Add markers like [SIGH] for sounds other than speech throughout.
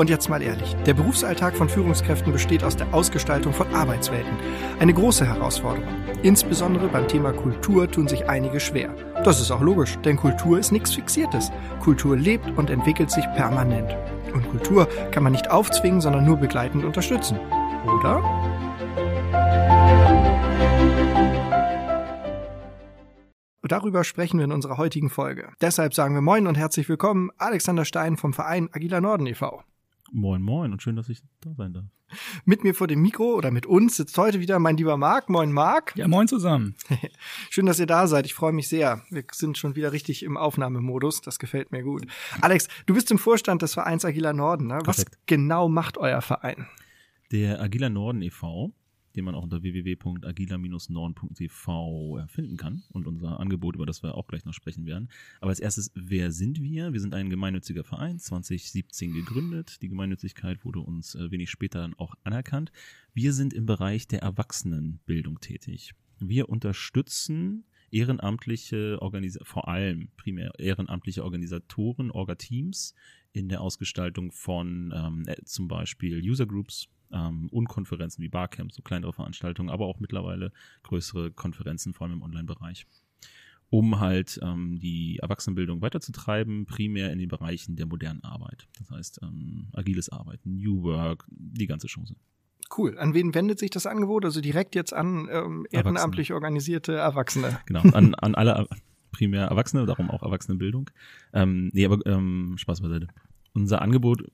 Und jetzt mal ehrlich, der Berufsalltag von Führungskräften besteht aus der Ausgestaltung von Arbeitswelten. Eine große Herausforderung. Insbesondere beim Thema Kultur tun sich einige schwer. Das ist auch logisch, denn Kultur ist nichts Fixiertes. Kultur lebt und entwickelt sich permanent. Und Kultur kann man nicht aufzwingen, sondern nur begleitend unterstützen. Oder? Darüber sprechen wir in unserer heutigen Folge. Deshalb sagen wir Moin und herzlich willkommen, Alexander Stein vom Verein Agila Norden e.V. Moin, moin und schön, dass ich da sein darf. Mit mir vor dem Mikro oder mit uns sitzt heute wieder mein lieber Marc. Moin, Marc. Ja, moin zusammen. [LAUGHS] schön, dass ihr da seid. Ich freue mich sehr. Wir sind schon wieder richtig im Aufnahmemodus. Das gefällt mir gut. Alex, du bist im Vorstand des Vereins Agila Norden. Ne? Was genau macht euer Verein? Der Agila Norden e.V den man auch unter www.agila-norden.tv finden kann und unser Angebot, über das wir auch gleich noch sprechen werden. Aber als erstes, wer sind wir? Wir sind ein gemeinnütziger Verein, 2017 gegründet. Die Gemeinnützigkeit wurde uns äh, wenig später dann auch anerkannt. Wir sind im Bereich der Erwachsenenbildung tätig. Wir unterstützen ehrenamtliche Organisa vor allem primär ehrenamtliche Organisatoren, Orga-Teams in der Ausgestaltung von ähm, äh, zum Beispiel User Groups, ähm, und Konferenzen wie Barcamps, so kleinere Veranstaltungen, aber auch mittlerweile größere Konferenzen, vor allem im Online-Bereich um halt ähm, die Erwachsenenbildung weiterzutreiben, primär in den Bereichen der modernen Arbeit. Das heißt, ähm, agiles Arbeiten, New Work, die ganze Chance. Cool. An wen wendet sich das Angebot? Also direkt jetzt an ähm, ehrenamtlich organisierte Erwachsene. [LAUGHS] Genau, an, an alle primär Erwachsene, darum auch Erwachsenenbildung. Ähm, nee, aber ähm, Spaß beiseite. Unser Angebot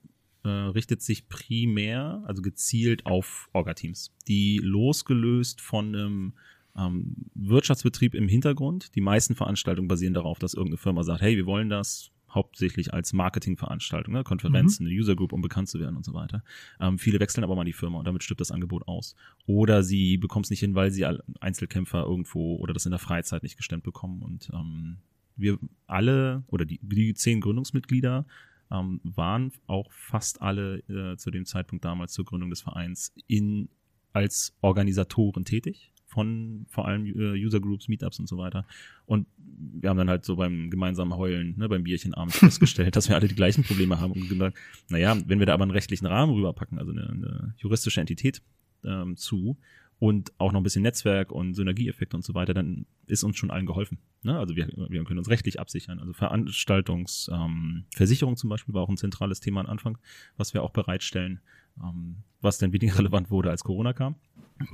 äh, richtet sich primär, also gezielt auf Orga-Teams, die losgelöst von einem ähm, Wirtschaftsbetrieb im Hintergrund, die meisten Veranstaltungen basieren darauf, dass irgendeine Firma sagt, hey, wir wollen das hauptsächlich als Marketingveranstaltung, ne? Konferenzen, mhm. eine User Group, um bekannt zu werden und so weiter. Ähm, viele wechseln aber mal die Firma und damit stirbt das Angebot aus. Oder sie bekommen es nicht hin, weil sie Einzelkämpfer irgendwo oder das in der Freizeit nicht gestemmt bekommen. Und ähm, wir alle oder die, die zehn Gründungsmitglieder ähm, waren auch fast alle äh, zu dem Zeitpunkt damals zur Gründung des Vereins in, als Organisatoren tätig von vor allem äh, User Groups, Meetups und so weiter. Und wir haben dann halt so beim gemeinsamen Heulen, ne, beim Bierchenabend [LAUGHS] festgestellt, dass wir alle die gleichen Probleme haben und gesagt, naja, wenn wir da aber einen rechtlichen Rahmen rüberpacken, also eine, eine juristische Entität ähm, zu und auch noch ein bisschen Netzwerk und Synergieeffekte und so weiter, dann ist uns schon allen geholfen. Ne? Also wir, wir können uns rechtlich absichern. Also Veranstaltungsversicherung ähm, zum Beispiel war auch ein zentrales Thema am Anfang, was wir auch bereitstellen, ähm, was dann weniger [LAUGHS] relevant wurde, als Corona kam.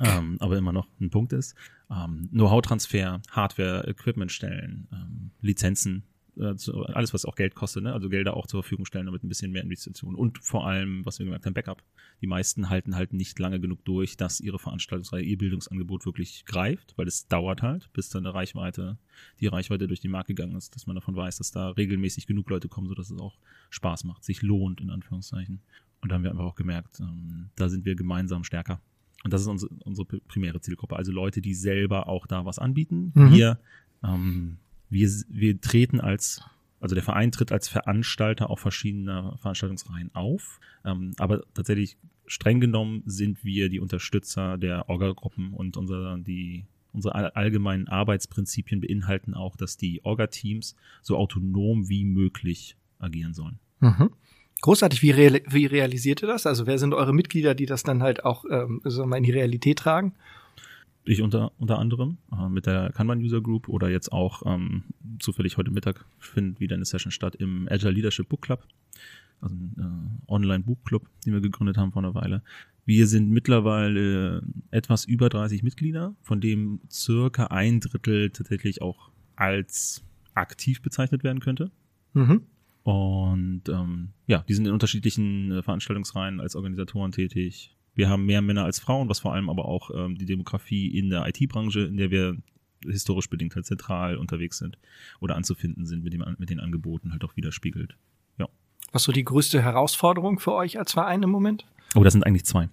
Ähm, aber immer noch ein Punkt ist. Ähm, Know-how-Transfer, Hardware, Equipment stellen, ähm, Lizenzen, äh, zu, alles, was auch Geld kostet, ne? also Gelder auch zur Verfügung stellen, damit ein bisschen mehr Investitionen und vor allem, was wir gemerkt haben, Backup. Die meisten halten halt nicht lange genug durch, dass ihre Veranstaltungsreihe, ihr Bildungsangebot wirklich greift, weil es dauert halt, bis dann eine Reichweite, die Reichweite durch die Markt gegangen ist, dass man davon weiß, dass da regelmäßig genug Leute kommen, sodass es auch Spaß macht, sich lohnt, in Anführungszeichen. Und da haben wir einfach auch gemerkt, ähm, da sind wir gemeinsam stärker. Und das ist unsere, unsere primäre Zielgruppe. Also Leute, die selber auch da was anbieten. Mhm. Wir ähm, wir, wir treten als, also der Verein tritt als Veranstalter auf verschiedener Veranstaltungsreihen auf. Ähm, aber tatsächlich streng genommen sind wir die Unterstützer der Orga-Gruppen und unser, die, unsere allgemeinen Arbeitsprinzipien beinhalten auch, dass die Orga-Teams so autonom wie möglich agieren sollen. Mhm. Großartig, wie, real, wie realisiert ihr das? Also wer sind eure Mitglieder, die das dann halt auch ähm, sagen wir, in die Realität tragen? Ich unter, unter anderem äh, mit der Kanban User Group oder jetzt auch ähm, zufällig heute Mittag findet wieder eine Session statt im Agile Leadership Book Club, also ein äh, Online Book Club, den wir gegründet haben vor einer Weile. Wir sind mittlerweile äh, etwas über 30 Mitglieder, von dem circa ein Drittel tatsächlich auch als aktiv bezeichnet werden könnte. Mhm. Und ähm, ja, die sind in unterschiedlichen äh, Veranstaltungsreihen als Organisatoren tätig, wir haben mehr Männer als Frauen, was vor allem aber auch ähm, die Demografie in der IT-Branche, in der wir historisch bedingt halt zentral unterwegs sind oder anzufinden sind mit, dem, mit den Angeboten halt auch widerspiegelt. Ja. Was so die größte Herausforderung für euch als Verein im Moment? Oh, das sind eigentlich zwei.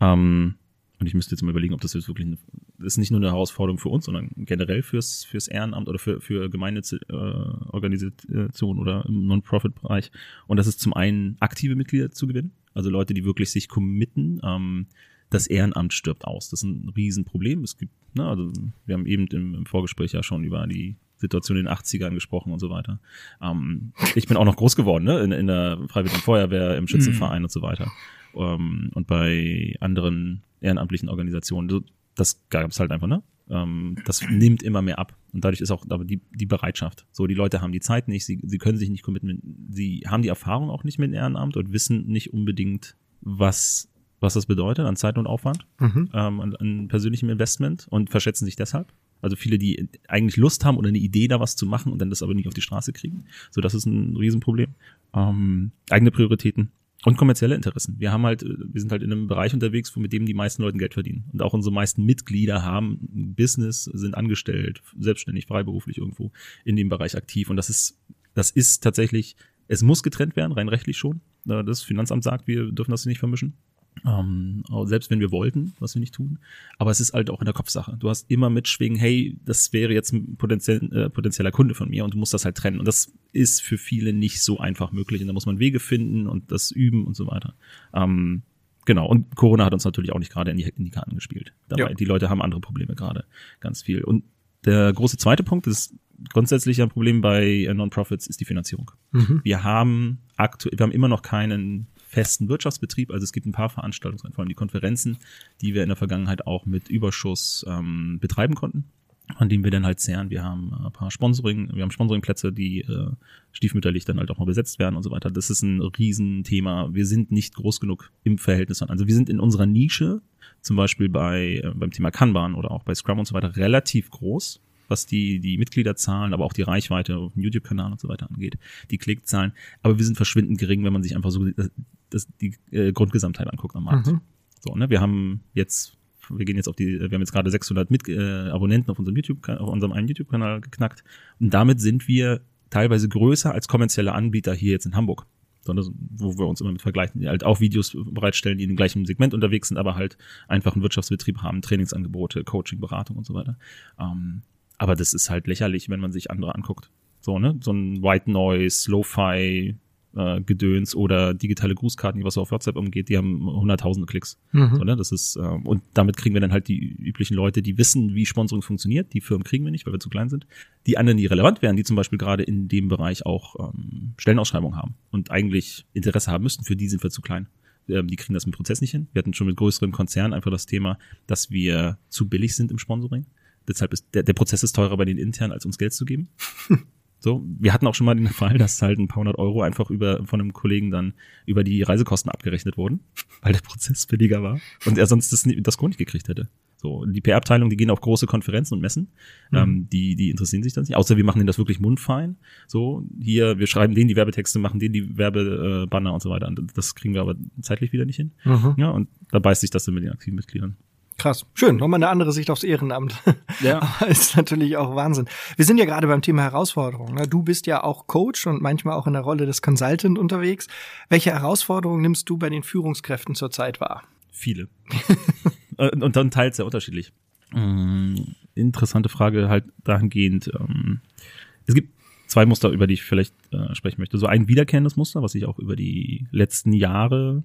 Ähm, und ich müsste jetzt mal überlegen, ob das jetzt wirklich eine, das ist nicht nur eine Herausforderung für uns, sondern generell fürs, fürs Ehrenamt oder für, für Gemeinnützorganisationen äh, oder im Non-Profit-Bereich. Und das ist zum einen aktive Mitglieder zu gewinnen. Also Leute, die wirklich sich committen. Ähm, das Ehrenamt stirbt aus. Das ist ein Riesenproblem. Es gibt, ne, also wir haben eben im, im Vorgespräch ja schon über die Situation in den 80ern gesprochen und so weiter. Ähm, ich bin auch noch groß geworden, ne? In, in der Freiwilligen Feuerwehr, im Schützenverein mhm. und so weiter. Ähm, und bei anderen ehrenamtlichen Organisationen. Das gab es halt einfach, ne? Ähm, das nimmt immer mehr ab. Und dadurch ist auch aber die, die Bereitschaft. So, die Leute haben die Zeit nicht, sie, sie können sich nicht committen, sie haben die Erfahrung auch nicht mit Ehrenamt und wissen nicht unbedingt, was, was das bedeutet an Zeit und Aufwand, mhm. ähm, an, an persönlichem Investment und verschätzen sich deshalb. Also viele, die eigentlich Lust haben oder eine Idee, da was zu machen und dann das aber nicht auf die Straße kriegen. So, das ist ein Riesenproblem. Ähm, eigene Prioritäten. Und kommerzielle Interessen. Wir haben halt, wir sind halt in einem Bereich unterwegs, wo mit dem die meisten Leute Geld verdienen. Und auch unsere meisten Mitglieder haben Business, sind angestellt, selbstständig, freiberuflich irgendwo in dem Bereich aktiv. Und das ist, das ist tatsächlich, es muss getrennt werden, rein rechtlich schon. Das Finanzamt sagt, wir dürfen das nicht vermischen. Ähm, selbst wenn wir wollten, was wir nicht tun. Aber es ist halt auch in der Kopfsache. Du hast immer mitschwingen, hey, das wäre jetzt ein potenziell, äh, potenzieller Kunde von mir und du musst das halt trennen. Und das ist für viele nicht so einfach möglich. Und da muss man Wege finden und das üben und so weiter. Ähm, genau. Und Corona hat uns natürlich auch nicht gerade in die, in die Karten gespielt. Dabei, ja. Die Leute haben andere Probleme gerade. Ganz viel. Und der große zweite Punkt ist grundsätzlich ein Problem bei äh, Non-Profits ist die Finanzierung. Mhm. Wir haben aktuell, wir haben immer noch keinen festen Wirtschaftsbetrieb. Also es gibt ein paar Veranstaltungen, vor allem die Konferenzen, die wir in der Vergangenheit auch mit Überschuss ähm, betreiben konnten an denen wir dann halt zehren. Wir haben ein paar Sponsoring, wir haben Sponsoringplätze, die äh, stiefmütterlich dann halt auch mal besetzt werden und so weiter. Das ist ein Riesenthema. Wir sind nicht groß genug im Verhältnis. Also wir sind in unserer Nische, zum Beispiel bei äh, beim Thema Kanban oder auch bei Scrum und so weiter, relativ groß was die, die Mitgliederzahlen, aber auch die Reichweite auf dem YouTube-Kanal und so weiter angeht, die Klickzahlen. Aber wir sind verschwindend gering, wenn man sich einfach so das, die äh, Grundgesamtheit anguckt am Markt. Mhm. So, ne, wir haben jetzt wir gehen jetzt auf die, wir haben jetzt gerade 600 Mit äh, Abonnenten auf unserem YouTube, auf unserem einen YouTube-Kanal geknackt und damit sind wir teilweise größer als kommerzielle Anbieter hier jetzt in Hamburg sondern wo wir uns immer mit vergleichen, die halt auch Videos bereitstellen, die in dem gleichen Segment unterwegs sind, aber halt einfach einen Wirtschaftsbetrieb haben, Trainingsangebote, Coaching, Beratung und so weiter. Ähm, aber das ist halt lächerlich, wenn man sich andere anguckt. So, ne? So ein White Noise, Lo-Fi, äh, Gedöns oder digitale Grußkarten, die was auf WhatsApp umgeht, die haben hunderttausende Klicks. Mhm. So, ne? Das ist, äh, und damit kriegen wir dann halt die üblichen Leute, die wissen, wie Sponsoring funktioniert. Die Firmen kriegen wir nicht, weil wir zu klein sind. Die anderen, die relevant wären, die zum Beispiel gerade in dem Bereich auch ähm, Stellenausschreibungen haben und eigentlich Interesse haben müssten, für die sind wir zu klein ähm, die kriegen das im Prozess nicht hin. Wir hatten schon mit größeren Konzernen einfach das Thema, dass wir zu billig sind im Sponsoring. Deshalb ist der, der Prozess ist teurer bei den intern, als uns Geld zu geben. [LAUGHS] So, wir hatten auch schon mal den Fall, dass halt ein paar hundert Euro einfach über von einem Kollegen dann über die Reisekosten abgerechnet wurden, [LAUGHS] weil der Prozess billiger war und er sonst das, das Grund nicht gekriegt hätte. So, die PR-Abteilung, die gehen auf große Konferenzen und Messen, mhm. ähm, die, die interessieren sich dann nicht, außer wir machen denen das wirklich mundfein. So, hier, wir schreiben denen die Werbetexte, machen denen die Werbebanner und so weiter. Und das kriegen wir aber zeitlich wieder nicht hin. Mhm. Ja, und da beißt sich das dann mit den aktiven Mitgliedern. Krass. Schön. Nochmal eine andere Sicht aufs Ehrenamt. [LAUGHS] Ja. Aber ist natürlich auch Wahnsinn. Wir sind ja gerade beim Thema Herausforderungen. Ne? Du bist ja auch Coach und manchmal auch in der Rolle des Consultant unterwegs. Welche Herausforderungen nimmst du bei den Führungskräften zurzeit wahr? Viele. [LAUGHS] und dann teils sehr unterschiedlich. Mm, interessante Frage halt dahingehend. Ähm, es gibt zwei Muster, über die ich vielleicht äh, sprechen möchte. So ein wiederkehrendes Muster, was sich auch über die letzten Jahre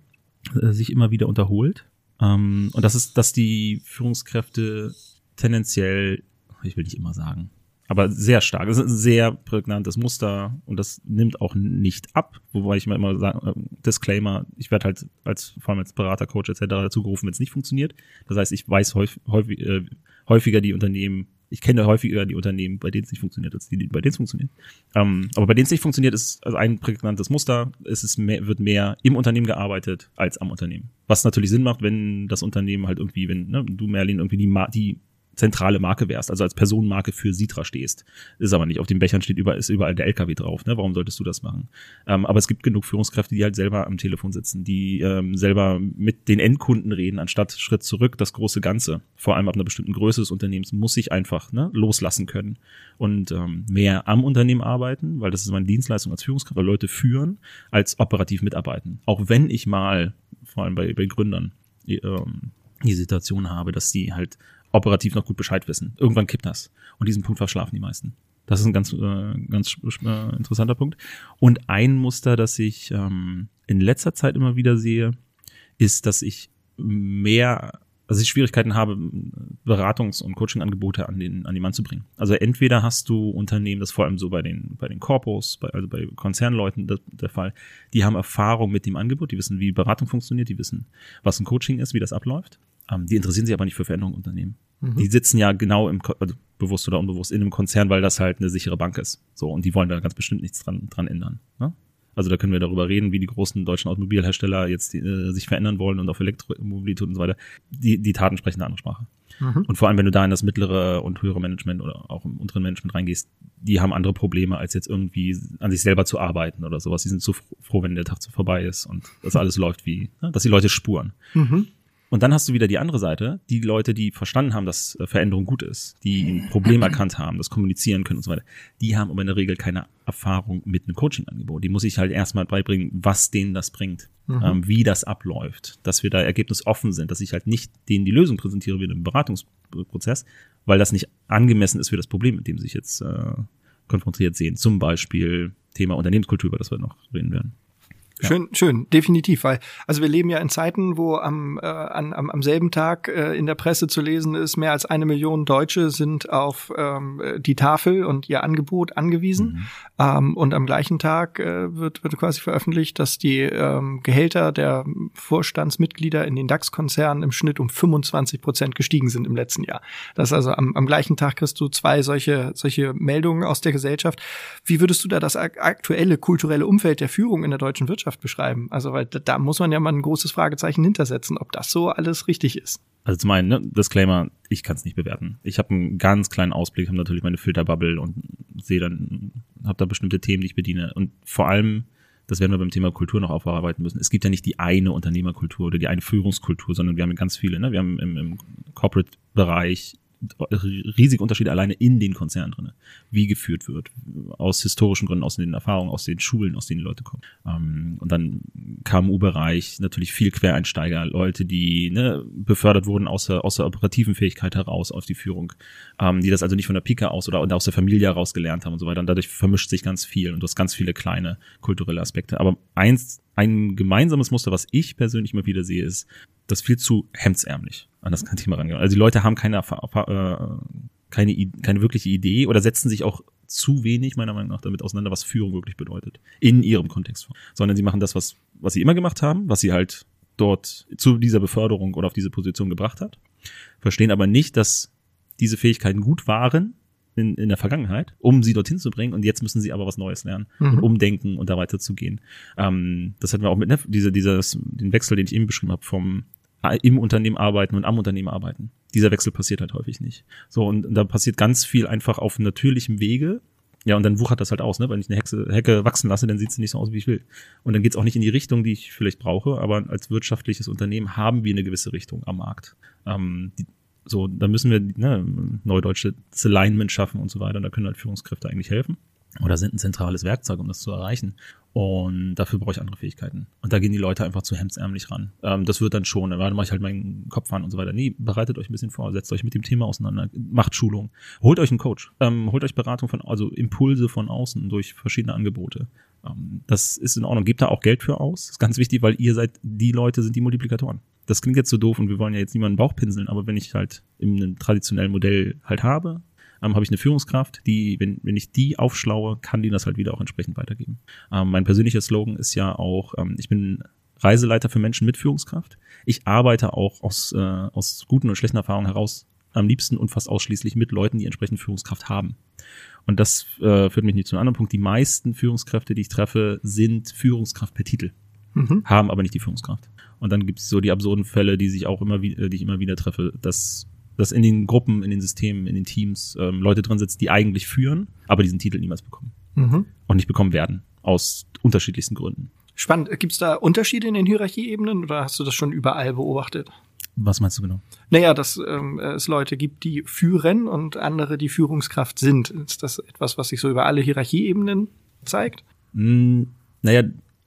äh, sich immer wieder unterholt ähm, und das ist, dass die Führungskräfte tendenziell, ich will nicht immer sagen, aber sehr stark. Das ist ein sehr prägnantes Muster und das nimmt auch nicht ab. Wobei ich mir immer sage, äh, Disclaimer, ich werde halt als, vor allem als Berater, Coach etc. dazu gerufen, wenn es nicht funktioniert. Das heißt, ich weiß häufig, häufig, äh, häufiger die Unternehmen ich kenne häufiger die Unternehmen, bei denen es nicht funktioniert, als die, bei denen es funktioniert. Ähm, aber bei denen es nicht funktioniert, ist also ein prägnantes Muster. Es ist mehr, wird mehr im Unternehmen gearbeitet als am Unternehmen. Was natürlich Sinn macht, wenn das Unternehmen halt irgendwie, wenn ne, du Merlin irgendwie die, die zentrale Marke wärst, also als Personenmarke für Sitra stehst. Ist aber nicht. Auf den Bechern steht überall, ist überall der LKW drauf. Ne? Warum solltest du das machen? Ähm, aber es gibt genug Führungskräfte, die halt selber am Telefon sitzen, die ähm, selber mit den Endkunden reden, anstatt Schritt zurück, das große Ganze. Vor allem ab einer bestimmten Größe des Unternehmens muss sich einfach ne, loslassen können und ähm, mehr am Unternehmen arbeiten, weil das ist meine Dienstleistung als Führungskraft, weil Leute führen, als operativ mitarbeiten. Auch wenn ich mal, vor allem bei, bei Gründern, die, ähm, die Situation habe, dass sie halt operativ noch gut Bescheid wissen. Irgendwann kippt das. Und diesen Punkt verschlafen die meisten. Das ist ein ganz, äh, ganz äh, interessanter Punkt. Und ein Muster, das ich ähm, in letzter Zeit immer wieder sehe, ist, dass ich mehr, also ich Schwierigkeiten habe, Beratungs- und Coaching-Angebote an den, an den Mann zu bringen. Also entweder hast du Unternehmen, das vor allem so bei den, bei den Corpos, bei, also bei Konzernleuten der, der Fall, die haben Erfahrung mit dem Angebot, die wissen, wie Beratung funktioniert, die wissen, was ein Coaching ist, wie das abläuft. Ähm, die interessieren sich aber nicht für Veränderungen im Unternehmen. Mhm. Die sitzen ja genau im, also bewusst oder unbewusst in einem Konzern, weil das halt eine sichere Bank ist. So, und die wollen da ganz bestimmt nichts dran, dran ändern. Ne? Also da können wir darüber reden, wie die großen deutschen Automobilhersteller jetzt äh, sich verändern wollen und auf Elektromobilität und so weiter. Die, die Taten sprechen eine andere Sprache. Mhm. Und vor allem, wenn du da in das mittlere und höhere Management oder auch im unteren Management reingehst, die haben andere Probleme, als jetzt irgendwie an sich selber zu arbeiten oder sowas. Die sind so froh, wenn der Tag so vorbei ist und das alles [LAUGHS] läuft wie, ne, dass die Leute spuren. Mhm. Und dann hast du wieder die andere Seite, die Leute, die verstanden haben, dass äh, Veränderung gut ist, die ein Problem erkannt haben, das kommunizieren können und so weiter. Die haben aber in der Regel keine Erfahrung mit einem Coaching-Angebot. Die muss ich halt erstmal beibringen, was denen das bringt, mhm. ähm, wie das abläuft, dass wir da ergebnisoffen sind, dass ich halt nicht denen die Lösung präsentiere wie in einem Beratungsprozess, weil das nicht angemessen ist für das Problem, mit dem sie sich jetzt äh, konfrontiert sehen. Zum Beispiel Thema Unternehmenskultur, über das wir noch reden werden. Schön, schön, definitiv, weil also wir leben ja in Zeiten, wo am, äh, an, am, am selben Tag äh, in der Presse zu lesen ist, mehr als eine Million Deutsche sind auf ähm, die Tafel und ihr Angebot angewiesen. Mhm. Ähm, und am gleichen Tag äh, wird, wird quasi veröffentlicht, dass die ähm, Gehälter der Vorstandsmitglieder in den DAX-Konzernen im Schnitt um 25 Prozent gestiegen sind im letzten Jahr. Das ist also am, am gleichen Tag kriegst du zwei solche, solche Meldungen aus der Gesellschaft. Wie würdest du da das aktuelle kulturelle Umfeld der Führung in der deutschen Wirtschaft Wirtschaft beschreiben. Also, weil da, da muss man ja mal ein großes Fragezeichen hintersetzen, ob das so alles richtig ist. Also zum einen, ne, Disclaimer, ich kann es nicht bewerten. Ich habe einen ganz kleinen Ausblick, habe natürlich meine Filterbubble und sehe dann, habe da bestimmte Themen, die ich bediene. Und vor allem, das werden wir beim Thema Kultur noch aufarbeiten müssen. Es gibt ja nicht die eine Unternehmerkultur oder die eine Führungskultur, sondern wir haben ganz viele. Ne? Wir haben im, im Corporate-Bereich riesige Unterschiede alleine in den Konzernen drin, wie geführt wird, aus historischen Gründen, aus den Erfahrungen, aus den Schulen, aus denen die Leute kommen. Ähm, und dann KMU-Bereich, natürlich viel Quereinsteiger, Leute, die ne, befördert wurden aus der, aus der operativen Fähigkeit heraus auf die Führung, ähm, die das also nicht von der Pika aus oder aus der Familie heraus gelernt haben und so weiter. Und dadurch vermischt sich ganz viel und du hast ganz viele kleine kulturelle Aspekte. Aber eins, ein gemeinsames Muster, was ich persönlich immer wieder sehe, ist, das viel zu hemdsärmlich an das Thema rangehen. Also die Leute haben keine, äh, keine, keine wirkliche Idee oder setzen sich auch zu wenig, meiner Meinung nach, damit auseinander, was Führung wirklich bedeutet. In ihrem Kontext. Sondern sie machen das, was, was sie immer gemacht haben, was sie halt dort zu dieser Beförderung oder auf diese Position gebracht hat. Verstehen aber nicht, dass diese Fähigkeiten gut waren in, in der Vergangenheit, um sie dorthin zu bringen. Und jetzt müssen sie aber was Neues lernen mhm. und umdenken und da weiterzugehen. Ähm, das hatten wir auch mit ne, diese, dieses, den Wechsel, den ich eben beschrieben habe, vom im Unternehmen arbeiten und am Unternehmen arbeiten. Dieser Wechsel passiert halt häufig nicht. So, und da passiert ganz viel einfach auf natürlichem Wege. Ja, und dann wuchert das halt aus, ne? Wenn ich eine Hexe, Hecke wachsen lasse, dann sieht sie nicht so aus, wie ich will. Und dann geht's auch nicht in die Richtung, die ich vielleicht brauche, aber als wirtschaftliches Unternehmen haben wir eine gewisse Richtung am Markt. Ähm, die, so, da müssen wir ne, neudeutsche Alignment schaffen und so weiter. Und da können halt Führungskräfte eigentlich helfen oder sind ein zentrales Werkzeug, um das zu erreichen. Und dafür brauche ich andere Fähigkeiten. Und da gehen die Leute einfach zu hemdsärmlich ran. Ähm, das wird dann schon, dann mache ich halt meinen Kopf an und so weiter. Nee, bereitet euch ein bisschen vor, setzt euch mit dem Thema auseinander, macht Schulung, holt euch einen Coach, ähm, holt euch Beratung von, also Impulse von außen durch verschiedene Angebote. Ähm, das ist in Ordnung. Gebt da auch Geld für aus. Das ist ganz wichtig, weil ihr seid, die Leute sind die Multiplikatoren. Das klingt jetzt so doof und wir wollen ja jetzt niemanden Bauch pinseln, aber wenn ich halt in einem traditionellen Modell halt habe, ähm, habe ich eine Führungskraft, die, wenn, wenn ich die aufschlaue, kann die das halt wieder auch entsprechend weitergeben. Ähm, mein persönlicher Slogan ist ja auch, ähm, ich bin Reiseleiter für Menschen mit Führungskraft. Ich arbeite auch aus, äh, aus guten und schlechten Erfahrungen heraus am liebsten und fast ausschließlich mit Leuten, die entsprechend Führungskraft haben. Und das äh, führt mich nicht zu einem anderen Punkt. Die meisten Führungskräfte, die ich treffe, sind Führungskraft per Titel, mhm. haben aber nicht die Führungskraft. Und dann gibt es so die absurden Fälle, die sich auch immer wieder, die ich immer wieder treffe, dass dass in den Gruppen, in den Systemen, in den Teams ähm, Leute drin sitzen, die eigentlich führen, aber diesen Titel niemals bekommen. Mhm. Und nicht bekommen werden. Aus unterschiedlichsten Gründen. Spannend. Gibt es da Unterschiede in den Hierarchieebenen oder hast du das schon überall beobachtet? Was meinst du genau? Naja, dass ähm, es Leute gibt, die führen und andere, die Führungskraft sind. Ist das etwas, was sich so über alle Hierarchieebenen zeigt? Mm, naja,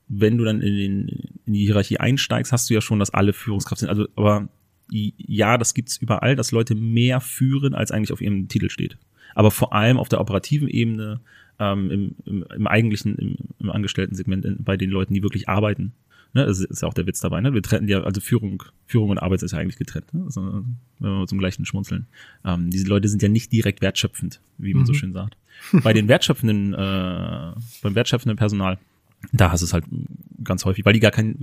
wenn du dann in, den, in die Hierarchie einsteigst, hast du ja schon, dass alle Führungskraft sind. Also, aber ja, das gibt's überall, dass Leute mehr führen, als eigentlich auf ihrem Titel steht. Aber vor allem auf der operativen Ebene, ähm, im, im, im eigentlichen, im, im Angestellten-Segment, bei den Leuten, die wirklich arbeiten. Ne, das ist ja auch der Witz dabei. Ne? Wir trennen ja, also Führung, Führung und Arbeit ist ja eigentlich getrennt. Ne? Also, wenn wir zum gleichen schmunzeln. Ähm, diese Leute sind ja nicht direkt wertschöpfend, wie man mhm. so schön sagt. Bei den wertschöpfenden, äh, beim wertschöpfenden Personal, da hast du es halt ganz häufig, weil die gar kein,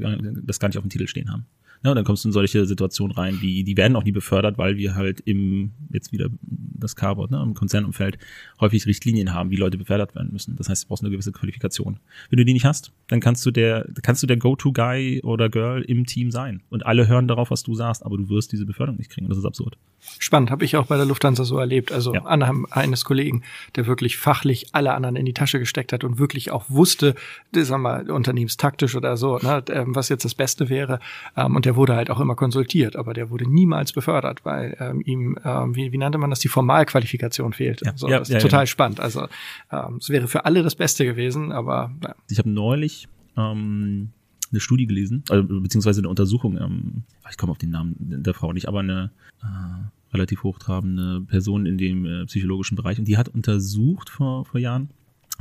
das gar nicht auf dem Titel stehen haben. Ja, dann kommst du in solche Situationen rein, wie die werden auch nie befördert, weil wir halt im, jetzt wieder das Carbot, ne, im Konzernumfeld häufig Richtlinien haben, wie Leute befördert werden müssen. Das heißt, du brauchst eine gewisse Qualifikation. Wenn du die nicht hast, dann kannst du der, kannst du der Go-To-Guy oder Girl im Team sein. Und alle hören darauf, was du sagst, aber du wirst diese Beförderung nicht kriegen. Das ist absurd. Spannend, habe ich auch bei der Lufthansa so erlebt. Also ja. anhand eines Kollegen, der wirklich fachlich alle anderen in die Tasche gesteckt hat und wirklich auch wusste, sagen wir mal, unternehmenstaktisch oder so, ne, ähm, was jetzt das Beste wäre. Ähm, und der wurde halt auch immer konsultiert, aber der wurde niemals befördert, weil ähm, ihm, ähm, wie, wie nannte man das, die Formalqualifikation fehlte. Ja, so, ja, das ist ja, total spannend. Also ähm, es wäre für alle das Beste gewesen, aber ja. Ich habe neulich ähm, eine Studie gelesen, also, beziehungsweise eine Untersuchung, ähm, ich komme auf den Namen der Frau nicht, aber eine äh, relativ hochtrabende Person in dem äh, psychologischen Bereich. Und die hat untersucht vor, vor Jahren,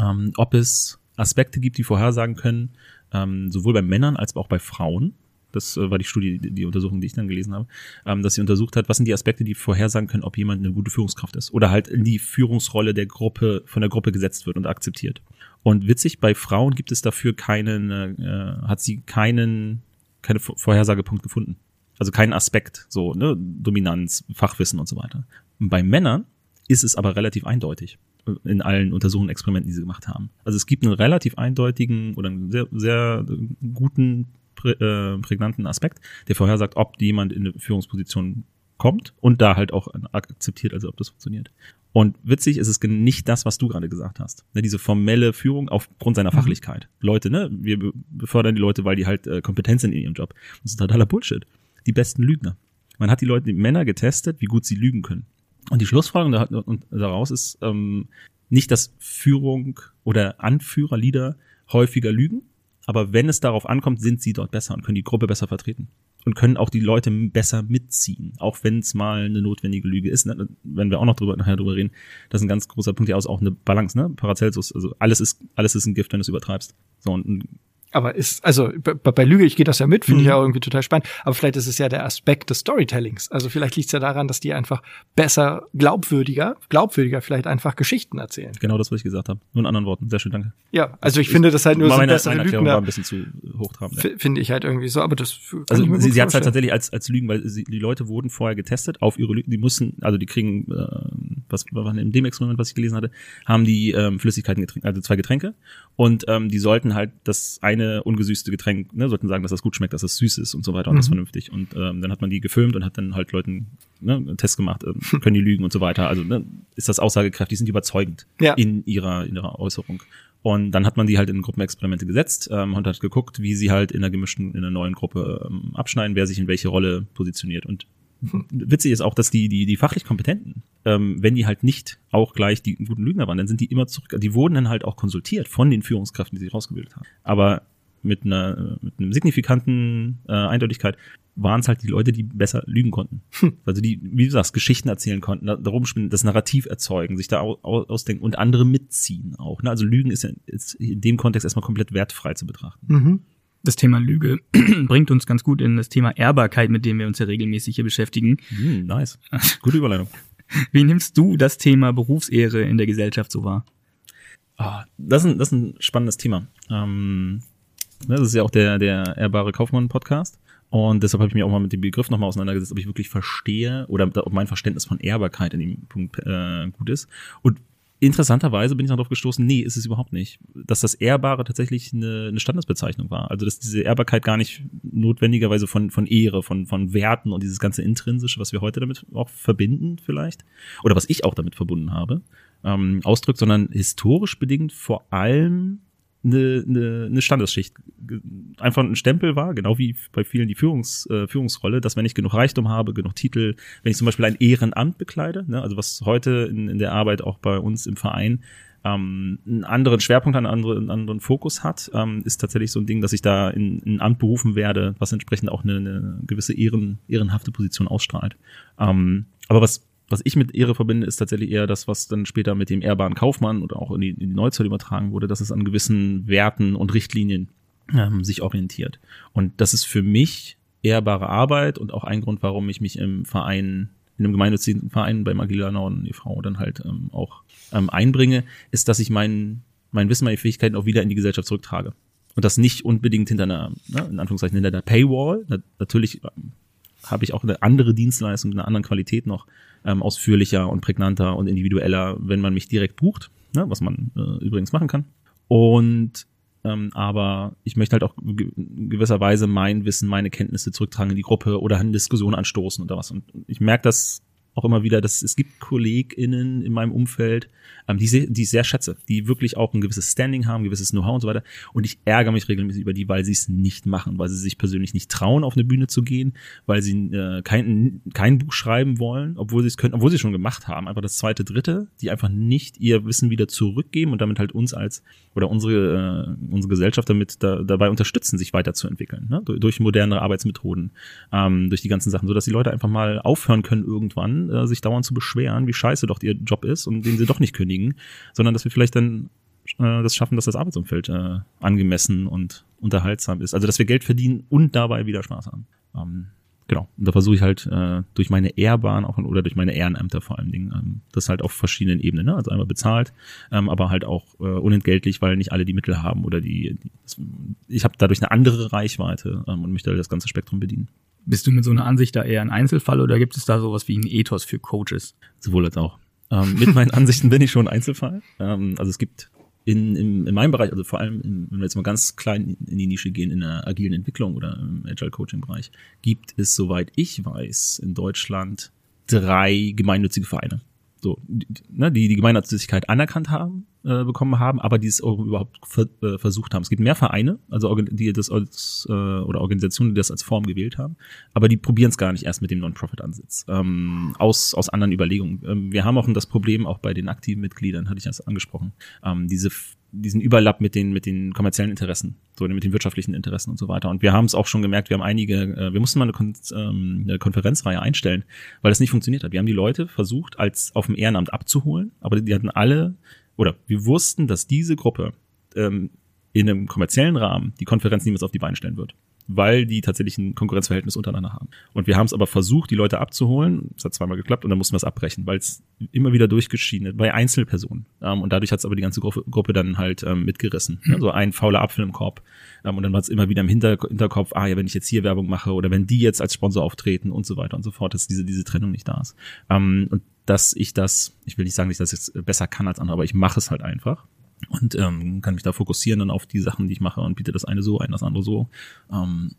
ähm, ob es Aspekte gibt, die vorhersagen können, ähm, sowohl bei Männern als auch bei Frauen, das äh, war die Studie, die Untersuchung, die ich dann gelesen habe, ähm, dass sie untersucht hat, was sind die Aspekte, die vorhersagen können, ob jemand eine gute Führungskraft ist oder halt in die Führungsrolle der Gruppe, von der Gruppe gesetzt wird und akzeptiert. Und witzig, bei Frauen gibt es dafür keinen, äh, hat sie keinen, keine Vorhersagepunkt gefunden. Also keinen Aspekt, so, ne, Dominanz, Fachwissen und so weiter. Und bei Männern ist es aber relativ eindeutig in allen Untersuchungen, Experimenten, die sie gemacht haben. Also es gibt einen relativ eindeutigen oder einen sehr, sehr guten äh, prägnanten Aspekt, der vorhersagt, ob jemand in eine Führungsposition kommt und da halt auch akzeptiert, also ob das funktioniert. Und witzig ist es nicht das, was du gerade gesagt hast. Ne, diese formelle Führung aufgrund seiner mhm. Fachlichkeit. Leute, ne, wir befördern die Leute, weil die halt äh, kompetent sind in ihrem Job. Das ist totaler Bullshit. Die besten Lügner. Man hat die Leute, die Männer getestet, wie gut sie lügen können. Und die Schlussfolgerung daraus ist ähm, nicht, dass Führung oder Anführer, Leader häufiger lügen, aber wenn es darauf ankommt, sind sie dort besser und können die Gruppe besser vertreten. Und können auch die Leute besser mitziehen, auch wenn es mal eine notwendige Lüge ist. Ne? Wenn wir auch noch drüber, nachher drüber reden, das ist ein ganz großer Punkt, ja auch eine Balance, ne? Paracelsus, also alles ist, alles ist ein Gift, wenn du es übertreibst. So, und aber ist, also bei, bei Lüge, ich gehe das ja mit, finde mhm. ich ja irgendwie total spannend. Aber vielleicht ist es ja der Aspekt des Storytellings. Also vielleicht liegt es ja daran, dass die einfach besser, glaubwürdiger, glaubwürdiger vielleicht einfach Geschichten erzählen. Genau das, was ich gesagt habe. Nur in anderen Worten. Sehr schön, danke. Ja, also ich, ich finde das halt nur so meine, bessere meine Lügner. war ein bisschen zu hochtrabend. Ja. Finde ich halt irgendwie so, aber das Also sie, sie hat es halt tatsächlich als, als Lügen, weil sie, die Leute wurden vorher getestet auf ihre Lügen. Die mussten, also die kriegen, äh, was war in dem Experiment, was ich gelesen hatte, haben die ähm, Flüssigkeiten getrinkt, also zwei Getränke. Und ähm, die sollten halt das eine ungesüßte Getränk ne, sollten sagen, dass das gut schmeckt, dass das süß ist und so weiter und mhm. das vernünftig. Und ähm, dann hat man die gefilmt und hat dann halt Leuten ne, einen Test gemacht, äh, können die lügen und so weiter. Also ne, ist das aussagekräftig, sind die überzeugend ja. in ihrer in ihrer Äußerung. Und dann hat man die halt in Gruppenexperimente gesetzt ähm, und hat geguckt, wie sie halt in einer gemischten, in einer neuen Gruppe ähm, abschneiden, wer sich in welche Rolle positioniert. Und witzig ist auch, dass die, die, die fachlich Kompetenten, ähm, wenn die halt nicht auch gleich die guten Lügner waren, dann sind die immer zurück. Die wurden dann halt auch konsultiert von den Führungskräften, die sie rausgebildet haben. Aber mit einer mit einem signifikanten äh, Eindeutigkeit waren es halt die Leute, die besser lügen konnten. Hm. Also die, wie du sagst, Geschichten erzählen konnten, da, darum spielen, das Narrativ erzeugen, sich da au, ausdenken und andere mitziehen auch. Ne? Also Lügen ist, ja, ist in dem Kontext erstmal komplett wertfrei zu betrachten. Mhm. Das Thema Lüge [CLEARS THROAT] bringt uns ganz gut in das Thema Ehrbarkeit, mit dem wir uns ja regelmäßig hier beschäftigen. Mm, nice. Gute Überleitung. [LAUGHS] Wie nimmst du das Thema Berufsehre in der Gesellschaft so wahr? Ah, das, ist ein, das ist ein spannendes Thema. Ähm, Ne, das ist ja auch der, der ehrbare Kaufmann-Podcast. Und deshalb habe ich mich auch mal mit dem Begriff nochmal auseinandergesetzt, ob ich wirklich verstehe oder ob mein Verständnis von Ehrbarkeit in dem Punkt äh, gut ist. Und interessanterweise bin ich darauf gestoßen, nee, ist es überhaupt nicht. Dass das Ehrbare tatsächlich eine, eine Standesbezeichnung war. Also dass diese Ehrbarkeit gar nicht notwendigerweise von, von Ehre, von, von Werten und dieses ganze Intrinsische, was wir heute damit auch verbinden vielleicht, oder was ich auch damit verbunden habe, ähm, ausdrückt, sondern historisch bedingt vor allem eine, eine, eine Standesschicht. Einfach ein Stempel war, genau wie bei vielen die Führungs, äh, Führungsrolle, dass wenn ich genug Reichtum habe, genug Titel, wenn ich zum Beispiel ein Ehrenamt bekleide, ne, also was heute in, in der Arbeit auch bei uns im Verein ähm, einen anderen Schwerpunkt, einen anderen, einen anderen Fokus hat, ähm, ist tatsächlich so ein Ding, dass ich da in, in ein Amt berufen werde, was entsprechend auch eine, eine gewisse Ehren, ehrenhafte Position ausstrahlt. Ähm, aber was was ich mit Ehre verbinde, ist tatsächlich eher das, was dann später mit dem ehrbaren Kaufmann oder auch in die, in die Neuzeit übertragen wurde, dass es an gewissen Werten und Richtlinien ähm, sich orientiert. Und das ist für mich ehrbare Arbeit und auch ein Grund, warum ich mich im Verein, in einem gemeinnützigen Verein bei Magila Norden e.V. dann halt ähm, auch ähm, einbringe, ist, dass ich mein, mein Wissen, meine Fähigkeiten auch wieder in die Gesellschaft zurücktrage. Und das nicht unbedingt hinter einer, ne, in Anführungszeichen, hinter der Paywall. Na, natürlich ähm, habe ich auch eine andere Dienstleistung, eine andere Qualität noch ähm, ausführlicher und prägnanter und individueller, wenn man mich direkt bucht, ne, was man äh, übrigens machen kann. Und ähm, aber ich möchte halt auch in gewisser Weise mein Wissen, meine Kenntnisse zurücktragen in die Gruppe oder eine Diskussion anstoßen oder was. Und ich merke das auch immer wieder, dass es gibt KollegInnen in meinem Umfeld, ähm, die, die ich sehr schätze, die wirklich auch ein gewisses Standing haben, gewisses Know-how und so weiter. Und ich ärgere mich regelmäßig über die, weil sie es nicht machen, weil sie sich persönlich nicht trauen, auf eine Bühne zu gehen, weil sie äh, kein, kein Buch schreiben wollen, obwohl sie es können, obwohl sie es schon gemacht haben. Einfach das zweite, dritte, die einfach nicht ihr Wissen wieder zurückgeben und damit halt uns als oder unsere äh, unsere Gesellschaft damit da, dabei unterstützen, sich weiterzuentwickeln, ne? durch, durch moderne Arbeitsmethoden, ähm, durch die ganzen Sachen, so dass die Leute einfach mal aufhören können irgendwann, äh, sich dauernd zu beschweren, wie scheiße doch ihr Job ist und den sie doch nicht kündigen sondern dass wir vielleicht dann äh, das schaffen, dass das Arbeitsumfeld äh, angemessen und unterhaltsam ist. Also dass wir Geld verdienen und dabei wieder Spaß haben. Ähm, genau. Und da versuche ich halt äh, durch meine Ehrbahn auch oder durch meine Ehrenämter vor allen Dingen, ähm, das halt auf verschiedenen Ebenen, ne? also einmal bezahlt, ähm, aber halt auch äh, unentgeltlich, weil nicht alle die Mittel haben oder die, die ich habe dadurch eine andere Reichweite ähm, und möchte halt das ganze Spektrum bedienen. Bist du mit so einer Ansicht da eher ein Einzelfall oder gibt es da sowas wie ein Ethos für Coaches? Sowohl als auch. Ähm, mit meinen [LAUGHS] Ansichten bin ich schon ein Einzelfall. Ähm, also es gibt in, in, in meinem Bereich, also vor allem, in, wenn wir jetzt mal ganz klein in die Nische gehen, in der agilen Entwicklung oder im Agile Coaching Bereich, gibt es, soweit ich weiß, in Deutschland drei gemeinnützige Vereine so, die, ne, die die Gemeinnützigkeit anerkannt haben, äh, bekommen haben, aber die es überhaupt ver, äh, versucht haben. Es gibt mehr Vereine, also die das als äh, oder Organisationen, die das als Form gewählt haben, aber die probieren es gar nicht erst mit dem Non-Profit-Ansatz ähm, aus aus anderen Überlegungen. Ähm, wir haben auch das Problem auch bei den aktiven Mitgliedern, hatte ich das angesprochen, ähm, diese diesen Überlapp mit den mit den kommerziellen Interessen, so mit den wirtschaftlichen Interessen und so weiter. Und wir haben es auch schon gemerkt, wir haben einige, äh, wir mussten mal eine, Kon ähm, eine Konferenzreihe einstellen, weil das nicht funktioniert hat. Wir haben die Leute versucht, als auf dem Ehrenamt abzuholen, aber die hatten alle oder wir wussten, dass diese Gruppe ähm, in einem kommerziellen Rahmen die Konferenz niemals auf die Beine stellen wird weil die tatsächlich ein Konkurrenzverhältnis untereinander haben. Und wir haben es aber versucht, die Leute abzuholen. Es hat zweimal geklappt und dann mussten wir es abbrechen, weil es immer wieder durchgeschieden ist, bei Einzelpersonen. Ähm, und dadurch hat es aber die ganze Gruppe, Gruppe dann halt ähm, mitgerissen. Mhm. Also ein fauler Apfel im Korb. Ähm, und dann war es immer wieder im Hinter Hinterkopf, ah ja, wenn ich jetzt hier Werbung mache oder wenn die jetzt als Sponsor auftreten und so weiter und so fort, dass diese, diese Trennung nicht da ist. Ähm, und dass ich das, ich will nicht sagen, dass ich das jetzt besser kann als andere, aber ich mache es halt einfach und ähm, kann mich da fokussieren dann auf die Sachen, die ich mache und biete das eine so ein, das andere so, ähm,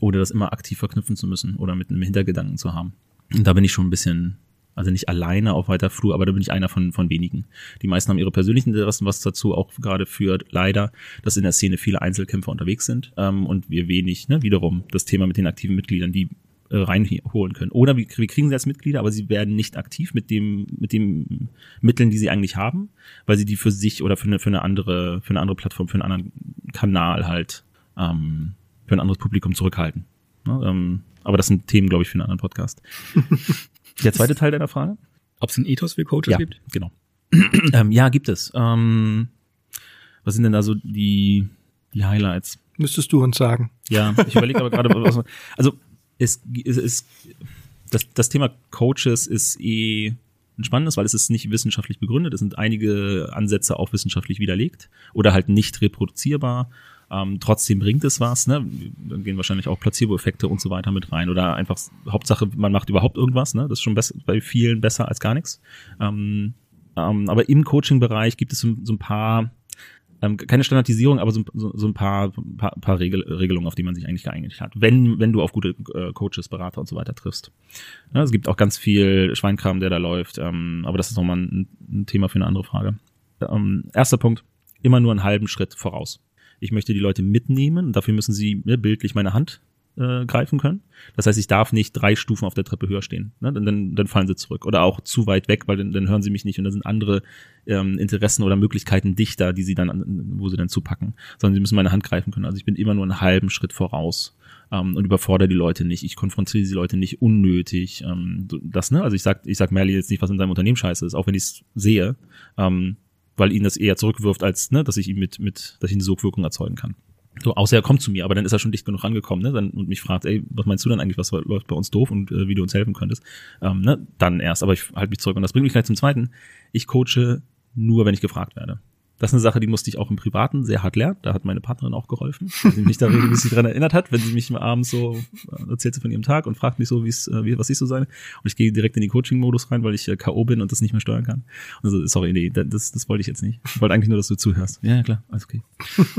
ohne das immer aktiv verknüpfen zu müssen oder mit einem Hintergedanken zu haben. Und da bin ich schon ein bisschen, also nicht alleine auf weiter Flur, aber da bin ich einer von, von wenigen. Die meisten haben ihre persönlichen Interessen, was dazu auch gerade führt, leider, dass in der Szene viele Einzelkämpfer unterwegs sind ähm, und wir wenig, ne, wiederum das Thema mit den aktiven Mitgliedern, die äh, reinholen können. Oder wir, wir kriegen sie als Mitglieder, aber sie werden nicht aktiv mit dem, mit den Mitteln, die sie eigentlich haben, weil sie die für sich oder für eine, für eine andere, für eine andere Plattform, für einen anderen Kanal halt, ähm, für ein anderes Publikum zurückhalten. Ne? Ähm, aber das sind Themen, glaube ich, für einen anderen Podcast. [LAUGHS] Der zweite Teil deiner Frage? Ob es ein Ethos für Coaches ja, gibt? Genau. [CLEARS THROAT] ähm, ja, gibt es. Ähm, was sind denn da so die, die Highlights? Müsstest du uns sagen. Ja, ich überlege aber gerade, was, also es, es das, das Thema Coaches ist eh ein spannendes, weil es ist nicht wissenschaftlich begründet. Es sind einige Ansätze auch wissenschaftlich widerlegt oder halt nicht reproduzierbar. Ähm, trotzdem bringt es was, ne? Dann gehen wahrscheinlich auch Placebo-Effekte und so weiter mit rein. Oder einfach Hauptsache, man macht überhaupt irgendwas, ne? Das ist schon bei vielen besser als gar nichts. Ähm, ähm, aber im Coaching-Bereich gibt es so, so ein paar ähm, keine Standardisierung, aber so, so, so ein paar, paar, paar Regel, Regelungen, auf die man sich eigentlich geeinigt hat, wenn, wenn du auf gute äh, Coaches, Berater und so weiter triffst. Ja, es gibt auch ganz viel Schweinkram, der da läuft, ähm, aber das ist nochmal ein, ein Thema für eine andere Frage. Ähm, erster Punkt, immer nur einen halben Schritt voraus. Ich möchte die Leute mitnehmen, dafür müssen sie ne, bildlich meine Hand äh, greifen können. Das heißt, ich darf nicht drei Stufen auf der Treppe höher stehen. Ne? Dann, dann, dann fallen sie zurück. Oder auch zu weit weg, weil dann, dann hören sie mich nicht und da sind andere ähm, Interessen oder Möglichkeiten dichter, die sie dann, wo sie dann zupacken. Sondern sie müssen meine Hand greifen können. Also ich bin immer nur einen halben Schritt voraus ähm, und überfordere die Leute nicht. Ich konfrontiere die Leute nicht unnötig. Ähm, das, ne? Also ich sag, ich sag Merli jetzt nicht, was in seinem Unternehmen scheiße ist, auch wenn ich es sehe, ähm, weil ihn das eher zurückwirft, als ne, dass ich ihn mit, mit, dass ich eine Sogwirkung erzeugen kann. So, außer er kommt zu mir, aber dann ist er schon dicht genug rangekommen, ne? Dann, und mich fragt, ey, was meinst du denn eigentlich, was läuft bei uns doof und äh, wie du uns helfen könntest? Ähm, ne? Dann erst, aber ich halte mich zurück. Und das bringt mich gleich zum zweiten. Ich coache nur, wenn ich gefragt werde. Das ist eine Sache, die musste ich auch im Privaten sehr hart lernen. Da hat meine Partnerin auch geholfen, weil sie mich da regelmäßig dran erinnert hat, wenn sie mich abends so äh, erzählt von ihrem Tag und fragt mich so, wie es, äh, wie, was ich so sei. Und ich gehe direkt in die Coaching-Modus rein, weil ich äh, K.O. bin und das nicht mehr steuern kann. Also, sorry, nee, das, das wollte ich jetzt nicht. Ich wollte eigentlich nur, dass du zuhörst. Ja, klar, alles okay.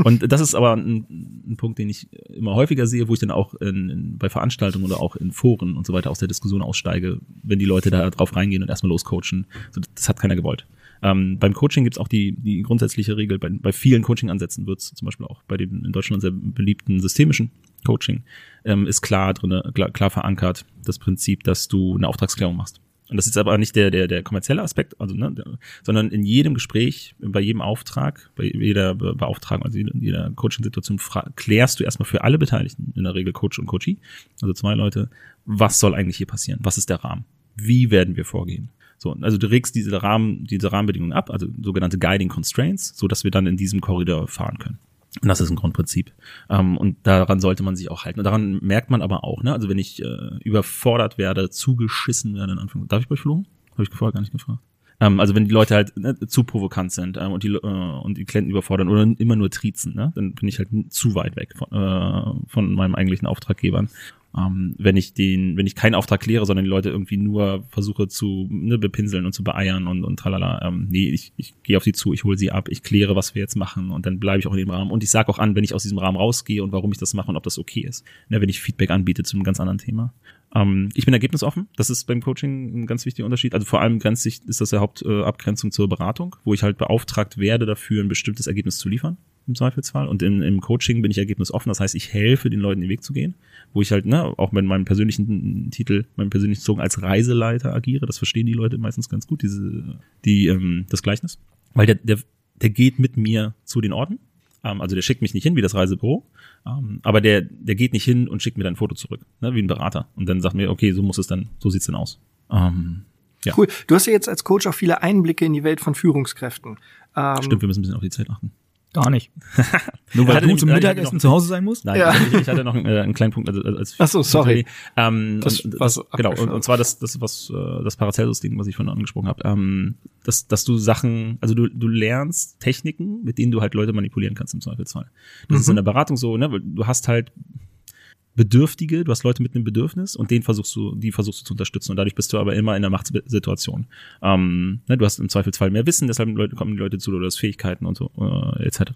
Und das ist aber ein, ein Punkt, den ich immer häufiger sehe, wo ich dann auch in, in, bei Veranstaltungen oder auch in Foren und so weiter aus der Diskussion aussteige, wenn die Leute da drauf reingehen und erstmal loscoachen. So, das hat keiner gewollt. Ähm, beim Coaching gibt's auch die, die grundsätzliche Regel, bei, bei vielen Coaching-Ansätzen wird's zum Beispiel auch bei dem in Deutschland sehr beliebten systemischen Coaching, ähm, ist klar drin, klar, klar verankert, das Prinzip, dass du eine Auftragsklärung machst. Und das ist aber nicht der, der, der kommerzielle Aspekt, also, ne, der, sondern in jedem Gespräch, bei jedem Auftrag, bei jeder Beauftragung, also in jeder Coaching-Situation klärst du erstmal für alle Beteiligten, in der Regel Coach und Coachee, also zwei Leute, was soll eigentlich hier passieren? Was ist der Rahmen? Wie werden wir vorgehen? So, also du regst diese Rahmen, diese Rahmenbedingungen ab, also sogenannte Guiding Constraints, so dass wir dann in diesem Korridor fahren können. Und das ist ein Grundprinzip. Ähm, und daran sollte man sich auch halten. Und daran merkt man aber auch, ne, also wenn ich äh, überfordert werde, zugeschissen werde, in Anführungszeichen. Darf ich euch flogen? Habe ich vorher gar nicht gefragt. Ähm, also wenn die Leute halt ne, zu provokant sind ähm, und, die, äh, und die Klienten überfordern oder immer nur triezen, ne, dann bin ich halt zu weit weg von, äh, von meinem eigentlichen Auftraggebern ähm, wenn ich den, wenn ich keinen Auftrag kläre, sondern die Leute irgendwie nur versuche zu ne, bepinseln und zu beeiern und, und tralala. Ähm, nee, ich, ich gehe auf sie zu, ich hole sie ab, ich kläre, was wir jetzt machen und dann bleibe ich auch in dem Rahmen. Und ich sage auch an, wenn ich aus diesem Rahmen rausgehe und warum ich das mache und ob das okay ist. Ne, wenn ich Feedback anbiete zu einem ganz anderen Thema. Ähm, ich bin ergebnisoffen. Das ist beim Coaching ein ganz wichtiger Unterschied. Also vor allem grenzt sich, ist das ja Hauptabgrenzung zur Beratung, wo ich halt beauftragt werde, dafür ein bestimmtes Ergebnis zu liefern im Zweifelsfall. Und in, im Coaching bin ich ergebnisoffen. Das heißt, ich helfe den Leuten den Weg zu gehen, wo ich halt, ne, auch mit meinem persönlichen Titel, meinem persönlichen Zogen als Reiseleiter agiere. Das verstehen die Leute meistens ganz gut, diese, die, ähm, das Gleichnis. Weil der, der, der geht mit mir zu den Orten. Ähm, also der schickt mich nicht hin wie das Reisebüro. Ähm, aber der, der geht nicht hin und schickt mir dann ein Foto zurück, ne, wie ein Berater. Und dann sagt mir, okay, so muss es dann, so sieht's denn aus. Ähm, ja. Cool. Du hast ja jetzt als Coach auch viele Einblicke in die Welt von Führungskräften. Ähm, Stimmt, wir müssen ein bisschen auf die Zeit achten. Gar nicht. [LAUGHS] Nur weil du zum Mittagessen zu Hause sein musst? Nein, ja. ich, ich, hatte noch einen, äh, einen kleinen Punkt. Also, als Ach so, sorry. Ähm, das, und, das, genau, und, und, zwar das, das was äh, das Paracelsus-Ding, was ich vorhin angesprochen habe. Ähm, dass, dass du Sachen, also du, du lernst Techniken, mit denen du halt Leute manipulieren kannst im Zweifelsfall. Das mhm. ist in der Beratung so, ne? Du hast halt Bedürftige, du hast Leute mit einem Bedürfnis und den versuchst du, die versuchst du zu unterstützen und dadurch bist du aber immer in einer Machtsituation. Ähm, ne, du hast im Zweifelsfall mehr Wissen, deshalb kommen die Leute zu, oder du hast Fähigkeiten und so äh, etc.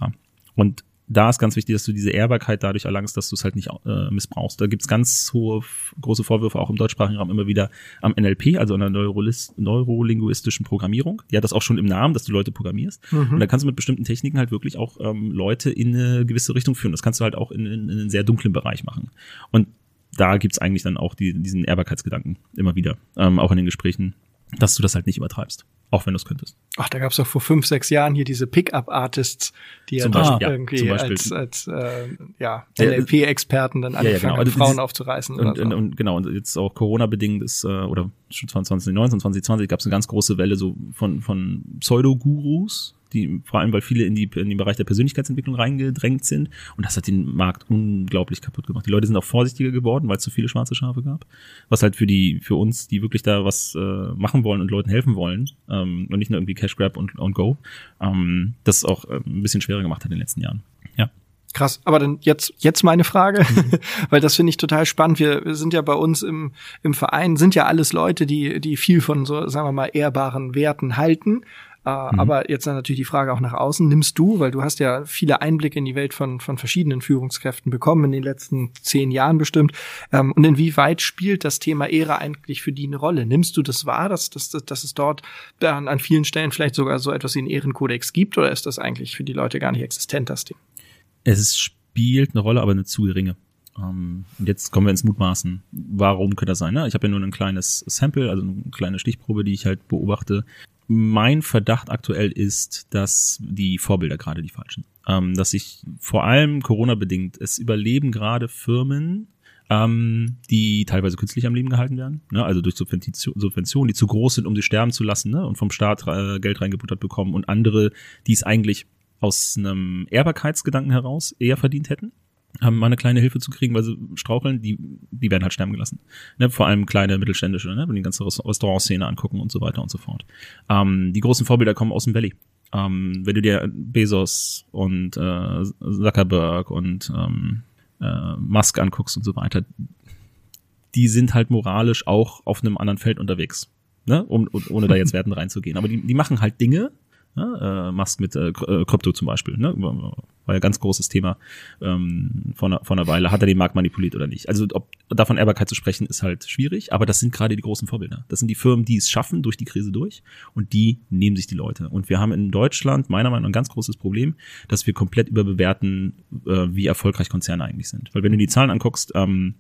Und da ist ganz wichtig, dass du diese Ehrbarkeit dadurch erlangst, dass du es halt nicht äh, missbrauchst. Da gibt's ganz hohe, große Vorwürfe auch im deutschsprachigen Raum immer wieder am NLP, also an der neurolinguistischen Programmierung. Die hat das auch schon im Namen, dass du Leute programmierst. Mhm. Und da kannst du mit bestimmten Techniken halt wirklich auch ähm, Leute in eine gewisse Richtung führen. Das kannst du halt auch in, in, in einen sehr dunklen Bereich machen. Und da gibt's eigentlich dann auch die, diesen Ehrbarkeitsgedanken immer wieder, ähm, auch in den Gesprächen, dass du das halt nicht übertreibst. Auch wenn du es könntest. Ach, da gab es doch vor fünf, sechs Jahren hier diese Pickup-Artists, die ja Beispiel, irgendwie ja, als, als äh, ja, NLP-Experten dann angefangen ja, ja, genau. also Frauen aufzureißen. Und, so. und, und, genau, und jetzt auch Corona-bedingt ist, äh, oder schon 2019, 2020 gab es eine ganz große Welle so von, von Pseudo-Gurus, die vor allem, weil viele in, die, in den Bereich der Persönlichkeitsentwicklung reingedrängt sind. Und das hat den Markt unglaublich kaputt gemacht. Die Leute sind auch vorsichtiger geworden, weil es zu viele schwarze Schafe gab. Was halt für die, für uns, die wirklich da was äh, machen wollen und Leuten helfen wollen, ähm, und nicht nur irgendwie Cash Grab und, und Go, ähm, das auch äh, ein bisschen schwerer gemacht hat in den letzten Jahren. Ja. Krass, aber dann jetzt jetzt meine Frage, mhm. [LAUGHS] weil das finde ich total spannend. Wir, wir sind ja bei uns im im Verein sind ja alles Leute, die die viel von so sagen wir mal ehrbaren Werten halten äh, mhm. Aber jetzt dann natürlich die Frage auch nach außen. Nimmst du, weil du hast ja viele Einblicke in die Welt von, von verschiedenen Führungskräften bekommen in den letzten zehn Jahren bestimmt. Ähm, und inwieweit spielt das Thema Ehre eigentlich für die eine Rolle? Nimmst du das wahr, dass, dass, dass es dort an, an vielen Stellen vielleicht sogar so etwas wie einen Ehrenkodex gibt? Oder ist das eigentlich für die Leute gar nicht existent, das Ding? Es spielt eine Rolle, aber eine zu geringe. Um, und jetzt kommen wir ins Mutmaßen. Warum könnte das sein? Ne? Ich habe ja nur ein kleines Sample, also eine kleine Stichprobe, die ich halt beobachte mein Verdacht aktuell ist, dass die Vorbilder gerade die falschen. Ähm, dass sich vor allem Corona-bedingt, es überleben gerade Firmen, ähm, die teilweise künstlich am Leben gehalten werden, ne? also durch Subventionen, die zu groß sind, um sie sterben zu lassen ne? und vom Staat äh, Geld reingebuttert bekommen und andere, die es eigentlich aus einem Ehrbarkeitsgedanken heraus eher verdient hätten haben mal eine kleine Hilfe zu kriegen, weil sie straucheln, die, die werden halt sterben gelassen. Ne? Vor allem kleine mittelständische, ne? wenn die ganze Restaurantszene angucken und so weiter und so fort. Ähm, die großen Vorbilder kommen aus dem Valley. Ähm, wenn du dir Bezos und äh, Zuckerberg und ähm, äh, Musk anguckst und so weiter, die sind halt moralisch auch auf einem anderen Feld unterwegs. Ne? Um, ohne da jetzt [LAUGHS] Werten reinzugehen. Aber die, die machen halt Dinge, Ne? Äh, Musk mit äh, äh, Krypto zum Beispiel. Ne? War ja ganz großes Thema ähm, vor, einer, vor einer Weile. Hat er den Markt manipuliert oder nicht? Also ob davon Ehrbarkeit zu sprechen, ist halt schwierig, aber das sind gerade die großen Vorbilder. Das sind die Firmen, die es schaffen durch die Krise durch und die nehmen sich die Leute. Und wir haben in Deutschland meiner Meinung nach ein ganz großes Problem, dass wir komplett überbewerten, äh, wie erfolgreich Konzerne eigentlich sind. Weil wenn du die Zahlen anguckst, ähm,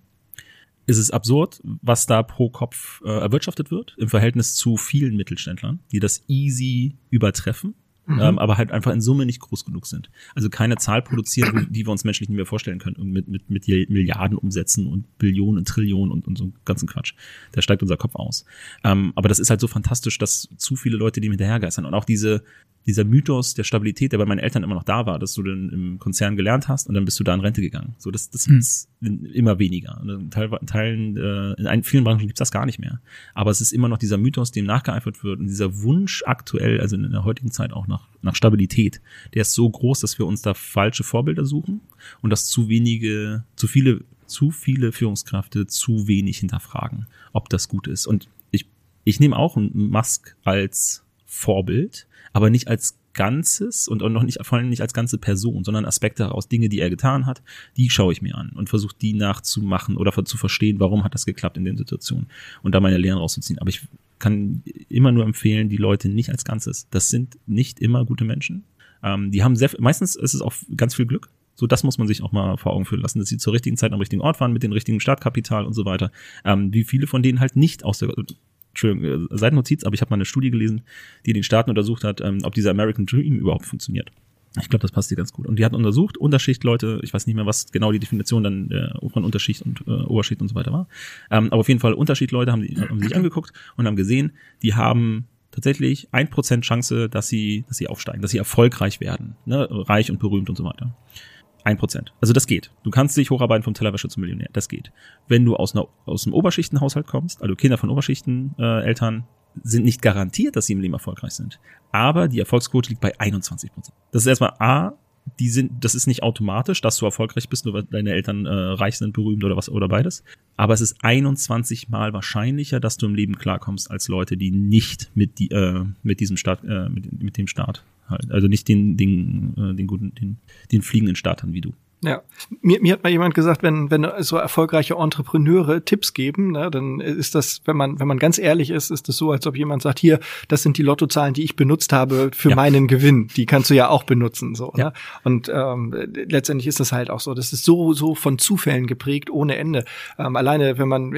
ist es absurd, was da pro Kopf äh, erwirtschaftet wird im Verhältnis zu vielen Mittelständlern, die das easy übertreffen mhm. ähm, aber halt einfach in Summe nicht groß genug sind. Also keine Zahl produzieren, [CLEARS THROAT] die wir uns menschlich nicht mehr vorstellen können und mit, mit, mit Milliarden umsetzen und Billionen, Trillionen und, und so ganzen Quatsch. Da steigt unser Kopf aus. Ähm, aber das ist halt so fantastisch, dass zu viele Leute dem hinterhergeistern und auch diese dieser Mythos der Stabilität, der bei meinen Eltern immer noch da war, dass du dann im Konzern gelernt hast und dann bist du da in Rente gegangen. So, das, das hm. ist immer weniger. In Teilen, äh, in vielen Branchen gibt's das gar nicht mehr. Aber es ist immer noch dieser Mythos, dem nachgeeifert wird und dieser Wunsch aktuell, also in der heutigen Zeit auch nach, nach Stabilität, der ist so groß, dass wir uns da falsche Vorbilder suchen und dass zu wenige, zu viele, zu viele Führungskräfte zu wenig hinterfragen, ob das gut ist. Und ich, ich nehme auch Musk als Vorbild, aber nicht als Ganzes und auch noch nicht, vor allem nicht als ganze Person, sondern Aspekte daraus, Dinge, die er getan hat, die schaue ich mir an und versuche die nachzumachen oder zu verstehen, warum hat das geklappt in den Situationen und da meine Lehren rauszuziehen. Aber ich kann immer nur empfehlen, die Leute nicht als Ganzes. Das sind nicht immer gute Menschen. Ähm, die haben sehr, meistens ist es auch ganz viel Glück. So, das muss man sich auch mal vor Augen führen lassen, dass sie zur richtigen Zeit am richtigen Ort waren, mit dem richtigen Startkapital und so weiter. Ähm, wie viele von denen halt nicht aus der Entschuldigung, äh, Seitennotiz, aber ich habe mal eine Studie gelesen, die den Staaten untersucht hat, ähm, ob dieser American Dream überhaupt funktioniert. Ich glaube, das passt dir ganz gut. Und die hat untersucht, Unterschichtleute, ich weiß nicht mehr, was genau die Definition dann äh, von Unterschicht und äh, Oberschicht und so weiter war. Ähm, aber auf jeden Fall Unterschichtleute haben, die, haben sich [CLEARS THROAT] angeguckt und haben gesehen, die haben tatsächlich ein Prozent Chance, dass sie, dass sie aufsteigen, dass sie erfolgreich werden, ne? reich und berühmt und so weiter. Ein Prozent. Also das geht. Du kannst dich hocharbeiten vom Tellerwäscher zum Millionär. Das geht. Wenn du aus, einer, aus einem Oberschichtenhaushalt kommst, also Kinder von Oberschichteneltern, äh, sind nicht garantiert, dass sie im Leben erfolgreich sind. Aber die Erfolgsquote liegt bei 21 Prozent. Das ist erstmal A, die sind, das ist nicht automatisch, dass du erfolgreich bist, nur weil deine Eltern äh, reich sind, berühmt oder was oder beides. Aber es ist 21 Mal wahrscheinlicher, dass du im Leben klarkommst als Leute, die nicht mit die äh, mit diesem Staat äh, mit, mit dem Staat halt, also nicht den den äh, den guten den den fliegenden Startern wie du. Ja, mir, mir hat mal jemand gesagt, wenn, wenn so erfolgreiche Entrepreneure Tipps geben, ne, dann ist das, wenn man, wenn man ganz ehrlich ist, ist das so, als ob jemand sagt, hier, das sind die Lottozahlen, die ich benutzt habe für ja. meinen Gewinn. Die kannst du ja auch benutzen, so. Ja. Ne? Und ähm, letztendlich ist das halt auch so. Das ist so, so von Zufällen geprägt ohne Ende. Ähm, alleine, wenn man,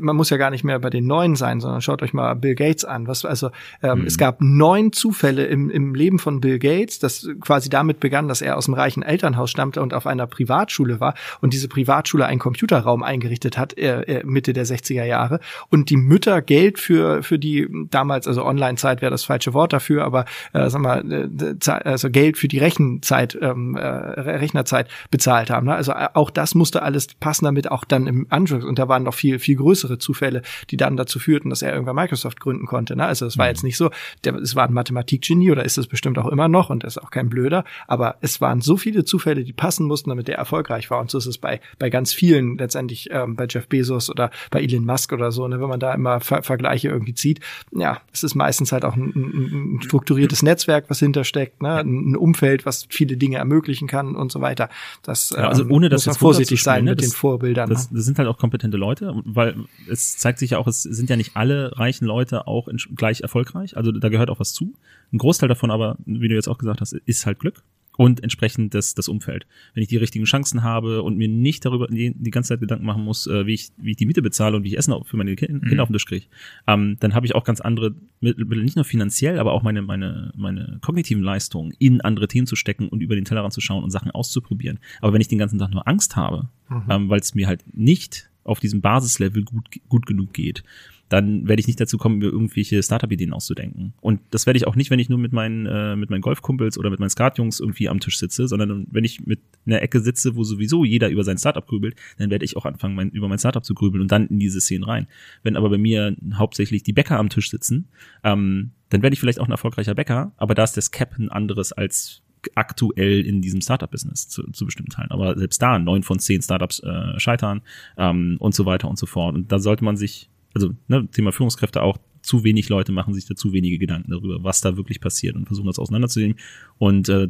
man muss ja gar nicht mehr bei den Neuen sein, sondern schaut euch mal Bill Gates an. Was, also ähm, mhm. es gab neun Zufälle im, im Leben von Bill Gates, das quasi damit begann, dass er aus dem reichen Elternhaus stammte und auf ein einer Privatschule war und diese Privatschule einen Computerraum eingerichtet hat, äh, äh Mitte der 60er Jahre und die Mütter Geld für, für die damals, also Online-Zeit wäre das falsche Wort dafür, aber äh, sag mal, äh, also Geld für die Rechenzeit, ähm, äh, Rechnerzeit bezahlt haben. Ne? Also äh, auch das musste alles passen, damit auch dann im Anschluss, und da waren noch viel, viel größere Zufälle, die dann dazu führten, dass er irgendwann Microsoft gründen konnte. Ne? Also es war mhm. jetzt nicht so, der, es war ein Mathematikgenie oder ist es bestimmt auch immer noch und er ist auch kein Blöder, aber es waren so viele Zufälle, die passen mussten, damit der erfolgreich war. Und so ist es bei, bei ganz vielen letztendlich, ähm, bei Jeff Bezos oder bei Elon Musk oder so, ne, wenn man da immer Ver Vergleiche irgendwie zieht. Ja, es ist meistens halt auch ein, ein, ein strukturiertes Netzwerk, was hintersteckt, ne, ein Umfeld, was viele Dinge ermöglichen kann und so weiter. Das ja, also ähm, ohne das muss man vorsichtig sein ne? mit das, den Vorbildern. Das, ne? das sind halt auch kompetente Leute, weil es zeigt sich ja auch, es sind ja nicht alle reichen Leute auch gleich erfolgreich. Also da gehört auch was zu. Ein Großteil davon aber, wie du jetzt auch gesagt hast, ist halt Glück und entsprechend das, das Umfeld. Wenn ich die richtigen Chancen habe und mir nicht darüber die, die ganze Zeit Gedanken machen muss, äh, wie, ich, wie ich die Miete bezahle und wie ich Essen für meine Kinder mhm. auf den Tisch kriege, ähm, dann habe ich auch ganz andere Mittel, nicht nur finanziell, aber auch meine, meine, meine kognitiven Leistungen in andere Themen zu stecken und über den Tellerrand zu schauen und Sachen auszuprobieren. Aber wenn ich den ganzen Tag nur Angst habe, mhm. ähm, weil es mir halt nicht auf diesem Basislevel gut, gut genug geht, dann werde ich nicht dazu kommen, mir irgendwelche Startup-Ideen auszudenken. Und das werde ich auch nicht, wenn ich nur mit meinen, äh, mit meinen Golfkumpels oder mit meinen Skatjungs irgendwie am Tisch sitze, sondern wenn ich mit einer Ecke sitze, wo sowieso jeder über sein Startup grübelt, dann werde ich auch anfangen, mein, über mein Startup zu grübeln und dann in diese Szenen rein. Wenn aber bei mir hauptsächlich die Bäcker am Tisch sitzen, ähm, dann werde ich vielleicht auch ein erfolgreicher Bäcker, aber da ist das Cap ein anderes als aktuell in diesem Startup-Business zu, zu bestimmten Teilen. Aber selbst da, neun von zehn Startups äh, scheitern ähm, und so weiter und so fort. Und da sollte man sich, also ne, Thema Führungskräfte auch, zu wenig Leute machen sich da zu wenige Gedanken darüber, was da wirklich passiert und versuchen das auseinanderzunehmen und äh,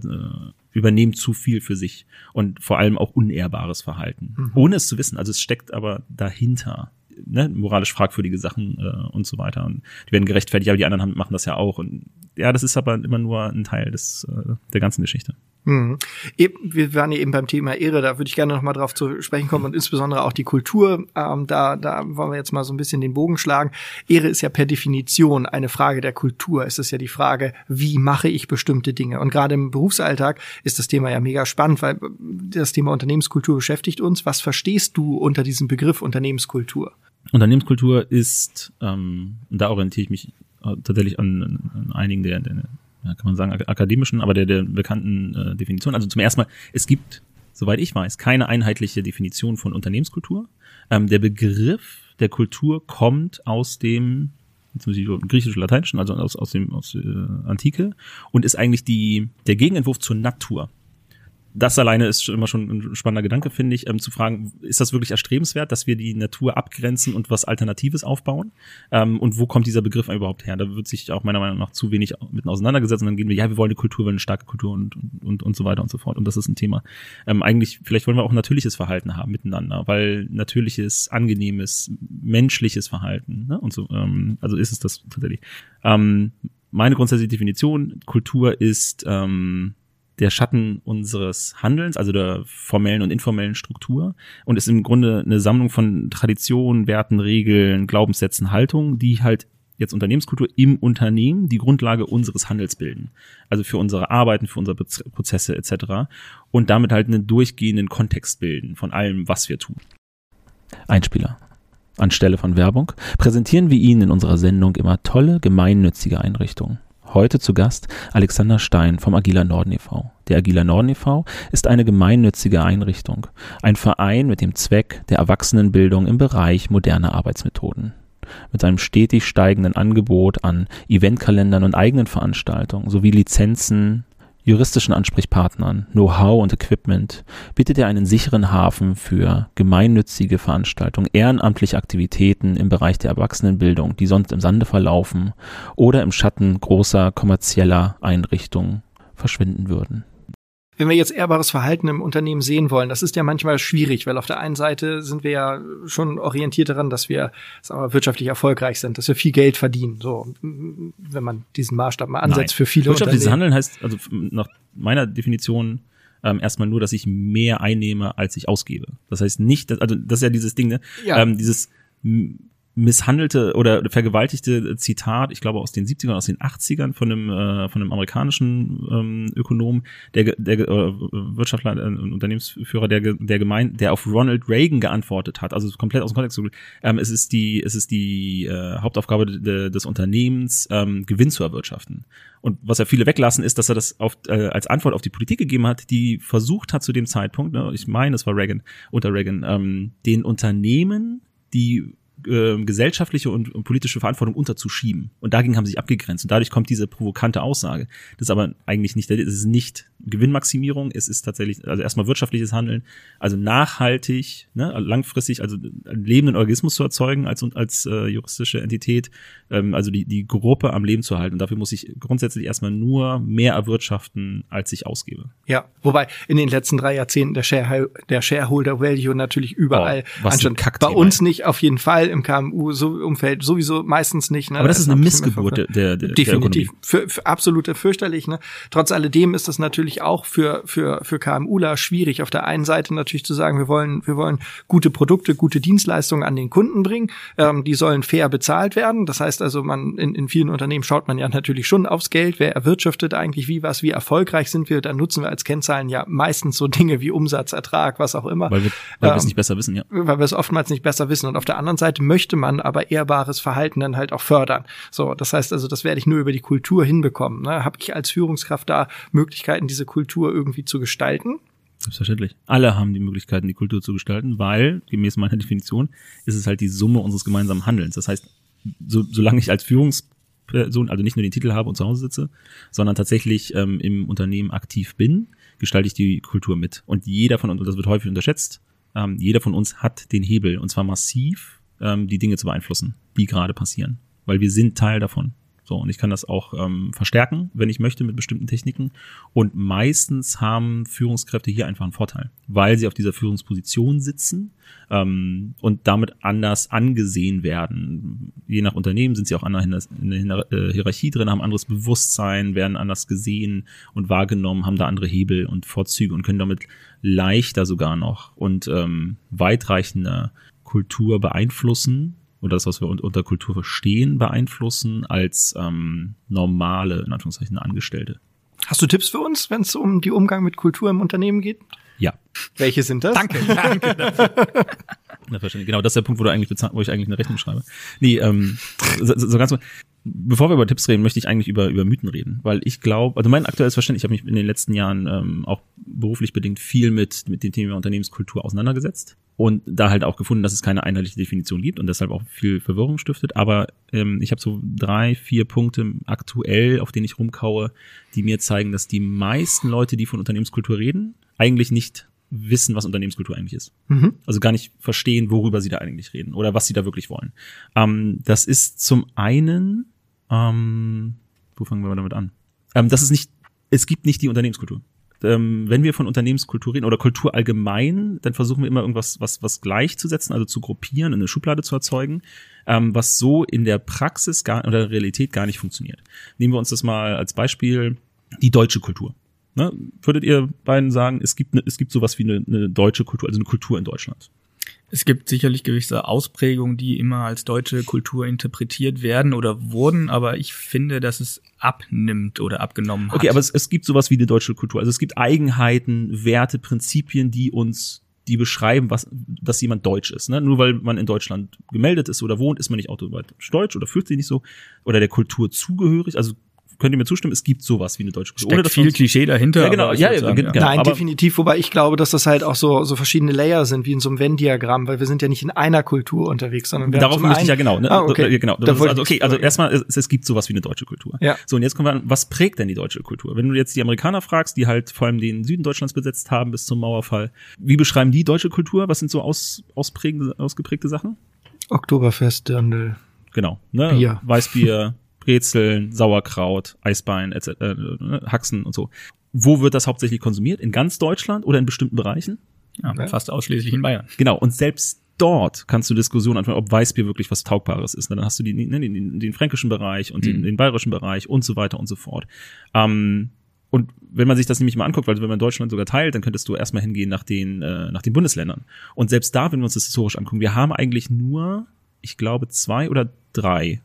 übernehmen zu viel für sich und vor allem auch unehrbares Verhalten, mhm. ohne es zu wissen. Also es steckt aber dahinter ne, moralisch fragwürdige Sachen äh, und so weiter. Und die werden gerechtfertigt, aber die anderen haben, machen das ja auch. Und ja, das ist aber immer nur ein Teil des, äh, der ganzen Geschichte. Mhm. Wir waren ja eben beim Thema Ehre, da würde ich gerne noch mal drauf zu sprechen kommen und insbesondere auch die Kultur. Ähm, da, da wollen wir jetzt mal so ein bisschen den Bogen schlagen. Ehre ist ja per Definition eine Frage der Kultur. Es ist ja die Frage, wie mache ich bestimmte Dinge? Und gerade im Berufsalltag ist das Thema ja mega spannend, weil das Thema Unternehmenskultur beschäftigt uns. Was verstehst du unter diesem Begriff Unternehmenskultur? Unternehmenskultur ist, ähm, da orientiere ich mich äh, tatsächlich an, an einigen der, der, kann man sagen, akademischen, aber der, der bekannten äh, Definition. Also zum ersten Mal, es gibt, soweit ich weiß, keine einheitliche Definition von Unternehmenskultur. Ähm, der Begriff der Kultur kommt aus dem griechisch-lateinischen, also aus, aus dem aus äh, Antike und ist eigentlich die der Gegenentwurf zur Natur das alleine ist immer schon ein spannender Gedanke, finde ich, ähm, zu fragen, ist das wirklich erstrebenswert, dass wir die Natur abgrenzen und was Alternatives aufbauen? Ähm, und wo kommt dieser Begriff überhaupt her? Da wird sich auch meiner Meinung nach zu wenig mit auseinandergesetzt und dann gehen wir, ja, wir wollen eine Kultur, wir wollen eine starke Kultur und, und, und so weiter und so fort. Und das ist ein Thema. Ähm, eigentlich, vielleicht wollen wir auch natürliches Verhalten haben miteinander, weil natürliches, angenehmes, menschliches Verhalten, ne? Und so, ähm, also ist es das tatsächlich. Ähm, meine grundsätzliche Definition, Kultur ist, ähm, der Schatten unseres Handelns, also der formellen und informellen Struktur und ist im Grunde eine Sammlung von Traditionen, Werten, Regeln, Glaubenssätzen, Haltungen, die halt jetzt Unternehmenskultur im Unternehmen die Grundlage unseres Handels bilden. Also für unsere Arbeiten, für unsere Prozesse etc. Und damit halt einen durchgehenden Kontext bilden von allem, was wir tun. Einspieler. Anstelle von Werbung präsentieren wir Ihnen in unserer Sendung immer tolle, gemeinnützige Einrichtungen. Heute zu Gast Alexander Stein vom Agila Norden e.V. Der Agila Norden e.V. ist eine gemeinnützige Einrichtung, ein Verein mit dem Zweck der Erwachsenenbildung im Bereich moderner Arbeitsmethoden. Mit seinem stetig steigenden Angebot an Eventkalendern und eigenen Veranstaltungen sowie Lizenzen, juristischen Ansprechpartnern, Know-how und Equipment bietet er einen sicheren Hafen für gemeinnützige Veranstaltungen, ehrenamtliche Aktivitäten im Bereich der Erwachsenenbildung, die sonst im Sande verlaufen oder im Schatten großer kommerzieller Einrichtungen verschwinden würden wenn wir jetzt ehrbares Verhalten im Unternehmen sehen wollen, das ist ja manchmal schwierig, weil auf der einen Seite sind wir ja schon orientiert daran, dass wir sagen wir, wirtschaftlich erfolgreich sind, dass wir viel Geld verdienen. So, wenn man diesen Maßstab mal ansetzt Nein. für viele Wirtschaftliches Handeln heißt, also nach meiner Definition, ähm, erstmal nur, dass ich mehr einnehme, als ich ausgebe. Das heißt nicht, dass, also das ist ja dieses Ding, ne? Ja. Ähm, dieses misshandelte oder vergewaltigte Zitat, ich glaube aus den 70ern, aus den 80ern von einem, äh, von einem amerikanischen ähm, Ökonom, der, der äh, Wirtschaftler äh, Unternehmensführer, der, der gemeint, der auf Ronald Reagan geantwortet hat, also komplett aus dem Kontext. Ähm, es ist die, es ist die äh, Hauptaufgabe de, des Unternehmens, ähm, Gewinn zu erwirtschaften. Und was ja viele weglassen, ist, dass er das auf, äh, als Antwort auf die Politik gegeben hat, die versucht hat zu dem Zeitpunkt, ne, ich meine, es war Reagan, unter Reagan, ähm, den Unternehmen die äh, gesellschaftliche und, und, politische Verantwortung unterzuschieben. Und dagegen haben sie sich abgegrenzt. Und dadurch kommt diese provokante Aussage. Das ist aber eigentlich nicht, das ist nicht Gewinnmaximierung, es ist tatsächlich, also erstmal wirtschaftliches Handeln, also nachhaltig, ne, langfristig, also einen lebenden Organismus zu erzeugen als, als äh, juristische Entität, ähm, also die, die Gruppe am Leben zu halten. Und dafür muss ich grundsätzlich erstmal nur mehr erwirtschaften, als ich ausgebe. Ja, wobei in den letzten drei Jahrzehnten der, Share, der Shareholder Value natürlich überall oh, was anstand. Bei uns nicht auf jeden Fall im KMU-Umfeld sowieso meistens nicht. Ne? Aber das, das ist eine Missgeburt der, der, der Definitiv. Der für, für absolute fürchterlich. Ne? Trotz alledem ist das natürlich auch für, für, für KMUler schwierig. Auf der einen Seite natürlich zu sagen, wir wollen, wir wollen gute Produkte, gute Dienstleistungen an den Kunden bringen. Ähm, die sollen fair bezahlt werden. Das heißt also, man in, in vielen Unternehmen schaut man ja natürlich schon aufs Geld. Wer erwirtschaftet eigentlich wie was? Wie erfolgreich sind wir? Dann nutzen wir als Kennzahlen ja meistens so Dinge wie Umsatz, Ertrag, was auch immer. Weil wir, weil ähm, wir es nicht besser wissen, ja. Weil wir es oftmals nicht besser wissen. Und auf der anderen Seite Seite möchte man aber ehrbares Verhalten dann halt auch fördern. So, das heißt also, das werde ich nur über die Kultur hinbekommen. Ne? Habe ich als Führungskraft da Möglichkeiten, diese Kultur irgendwie zu gestalten? Selbstverständlich. Alle haben die Möglichkeiten, die Kultur zu gestalten, weil, gemäß meiner Definition, ist es halt die Summe unseres gemeinsamen Handelns. Das heißt, so, solange ich als Führungsperson, also nicht nur den Titel habe und zu Hause sitze, sondern tatsächlich ähm, im Unternehmen aktiv bin, gestalte ich die Kultur mit. Und jeder von uns, und das wird häufig unterschätzt, ähm, jeder von uns hat den Hebel, und zwar massiv, ähm, die Dinge zu beeinflussen, die gerade passieren. Weil wir sind Teil davon. So, und ich kann das auch ähm, verstärken, wenn ich möchte, mit bestimmten Techniken. Und meistens haben Führungskräfte hier einfach einen Vorteil, weil sie auf dieser Führungsposition sitzen ähm, und damit anders angesehen werden. Je nach Unternehmen sind sie auch anders in der äh, Hierarchie drin, haben anderes Bewusstsein, werden anders gesehen und wahrgenommen, haben da andere Hebel und Vorzüge und können damit leichter sogar noch und ähm, weitreichender Kultur beeinflussen oder das, was wir unter Kultur verstehen, beeinflussen als ähm, normale, in Anführungszeichen, Angestellte. Hast du Tipps für uns, wenn es um die Umgang mit Kultur im Unternehmen geht? Ja. Welche sind das? Danke, danke [LAUGHS] dafür. Genau, das ist der Punkt, wo du eigentlich bezahlt, wo ich eigentlich eine Rechnung schreibe. Nee, ähm, so, so ganz bevor wir über Tipps reden, möchte ich eigentlich über, über Mythen reden, weil ich glaube, also mein aktuelles Verständnis, ich habe mich in den letzten Jahren ähm, auch beruflich bedingt viel mit, mit dem Thema Unternehmenskultur auseinandergesetzt und da halt auch gefunden, dass es keine einheitliche Definition gibt und deshalb auch viel Verwirrung stiftet. Aber ähm, ich habe so drei, vier Punkte aktuell, auf denen ich rumkaue, die mir zeigen, dass die meisten Leute, die von Unternehmenskultur reden, eigentlich nicht wissen, was Unternehmenskultur eigentlich ist. Mhm. Also gar nicht verstehen, worüber sie da eigentlich reden oder was sie da wirklich wollen. Ähm, das ist zum einen ähm, wo fangen wir damit an? Ähm, das ist nicht, es gibt nicht die Unternehmenskultur. Ähm, wenn wir von Unternehmenskultur reden oder Kultur allgemein, dann versuchen wir immer irgendwas was, was gleichzusetzen, also zu gruppieren, eine Schublade zu erzeugen, ähm, was so in der Praxis gar, oder der Realität gar nicht funktioniert. Nehmen wir uns das mal als Beispiel, die deutsche Kultur. Ne? Würdet ihr beiden sagen, es gibt, ne, es gibt sowas wie eine, eine deutsche Kultur, also eine Kultur in Deutschland? Es gibt sicherlich gewisse Ausprägungen, die immer als deutsche Kultur interpretiert werden oder wurden, aber ich finde, dass es abnimmt oder abgenommen hat. Okay, aber es, es gibt sowas wie eine deutsche Kultur. Also es gibt Eigenheiten, Werte, Prinzipien, die uns die beschreiben, was, dass jemand deutsch ist. Ne? Nur weil man in Deutschland gemeldet ist oder wohnt, ist man nicht automatisch deutsch oder fühlt sich nicht so oder der Kultur zugehörig. Also könnt ihr mir zustimmen, es gibt sowas wie eine deutsche Kultur. Ohne dass viel Klischee dahinter. Ja, genau. Ja, ja, sagen, genau. Nein, definitiv. Wobei ich glaube, dass das halt auch so, so verschiedene Layer sind, wie in so einem Venn-Diagramm, weil wir sind ja nicht in einer Kultur unterwegs, sondern wir Darauf möchte ich ja genau. Ne? Ah, okay. genau. also, okay, also erstmal, es, es gibt sowas wie eine deutsche Kultur. Ja. So, und jetzt kommen wir an, was prägt denn die deutsche Kultur? Wenn du jetzt die Amerikaner fragst, die halt vor allem den Süden Deutschlands besetzt haben bis zum Mauerfall, wie beschreiben die deutsche Kultur? Was sind so aus, ausprägende, ausgeprägte Sachen? Oktoberfest, Dirndl. Genau. Ne? Bier. Weißbier. [LAUGHS] Brezeln, Sauerkraut, Eisbein, etc., äh, ne, Haxen und so. Wo wird das hauptsächlich konsumiert? In ganz Deutschland oder in bestimmten Bereichen? Ja, ja. fast ausschließlich in Bayern. Genau, und selbst dort kannst du Diskussionen anfangen, ob Weißbier wirklich was Taugbares ist. Dann hast du den, ne, den, den fränkischen Bereich und mhm. den, den bayerischen Bereich und so weiter und so fort. Ähm, und wenn man sich das nämlich mal anguckt, weil wenn man Deutschland sogar teilt, dann könntest du erstmal hingehen nach den, äh, nach den Bundesländern. Und selbst da, wenn wir uns das historisch angucken, wir haben eigentlich nur, ich glaube, zwei oder drei äh,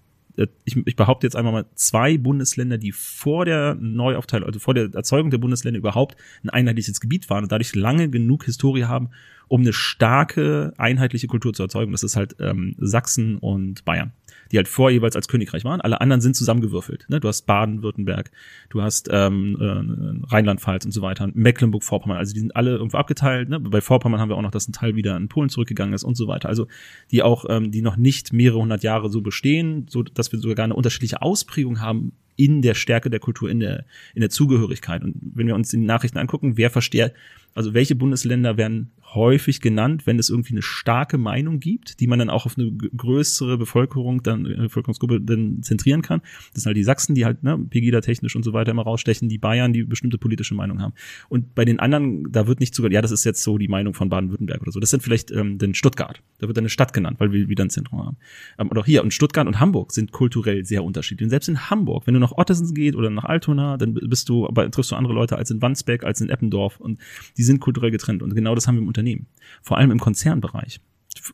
ich, ich behaupte jetzt einmal mal zwei Bundesländer, die vor der Neuaufteilung, also vor der Erzeugung der Bundesländer überhaupt ein einheitliches Gebiet waren und dadurch lange genug Historie haben, um eine starke einheitliche Kultur zu erzeugen. Das ist halt ähm, Sachsen und Bayern die halt vor jeweils als Königreich waren. Alle anderen sind zusammengewürfelt. Ne? Du hast Baden-Württemberg, du hast ähm, äh, Rheinland-Pfalz und so weiter, Mecklenburg-Vorpommern. Also die sind alle irgendwo abgeteilt. Ne? Bei Vorpommern haben wir auch noch, dass ein Teil wieder in Polen zurückgegangen ist und so weiter. Also die auch, ähm, die noch nicht mehrere hundert Jahre so bestehen, so dass wir sogar eine unterschiedliche Ausprägung haben in der Stärke der Kultur, in der, in der Zugehörigkeit. Und wenn wir uns die Nachrichten angucken, wer versteht, also welche Bundesländer werden häufig genannt, wenn es irgendwie eine starke Meinung gibt, die man dann auch auf eine größere Bevölkerung, dann äh, Bevölkerungsgruppe dann zentrieren kann. Das sind halt die Sachsen, die halt ne, Pegida-technisch und so weiter immer rausstechen, die Bayern, die bestimmte politische Meinung haben. Und bei den anderen, da wird nicht sogar, ja, das ist jetzt so die Meinung von Baden-Württemberg oder so. Das sind vielleicht ähm, den Stuttgart. Da wird eine Stadt genannt, weil wir wieder ein Zentrum haben. Ähm, und auch hier, und Stuttgart und Hamburg sind kulturell sehr unterschiedlich. Und selbst in Hamburg, wenn du nach Ottesen geht oder nach Altona, dann bist du, aber triffst du andere Leute als in Wandsbek, als in Eppendorf. Und die sind kulturell getrennt. Und genau das haben wir im Unternehmen. Vor allem im Konzernbereich.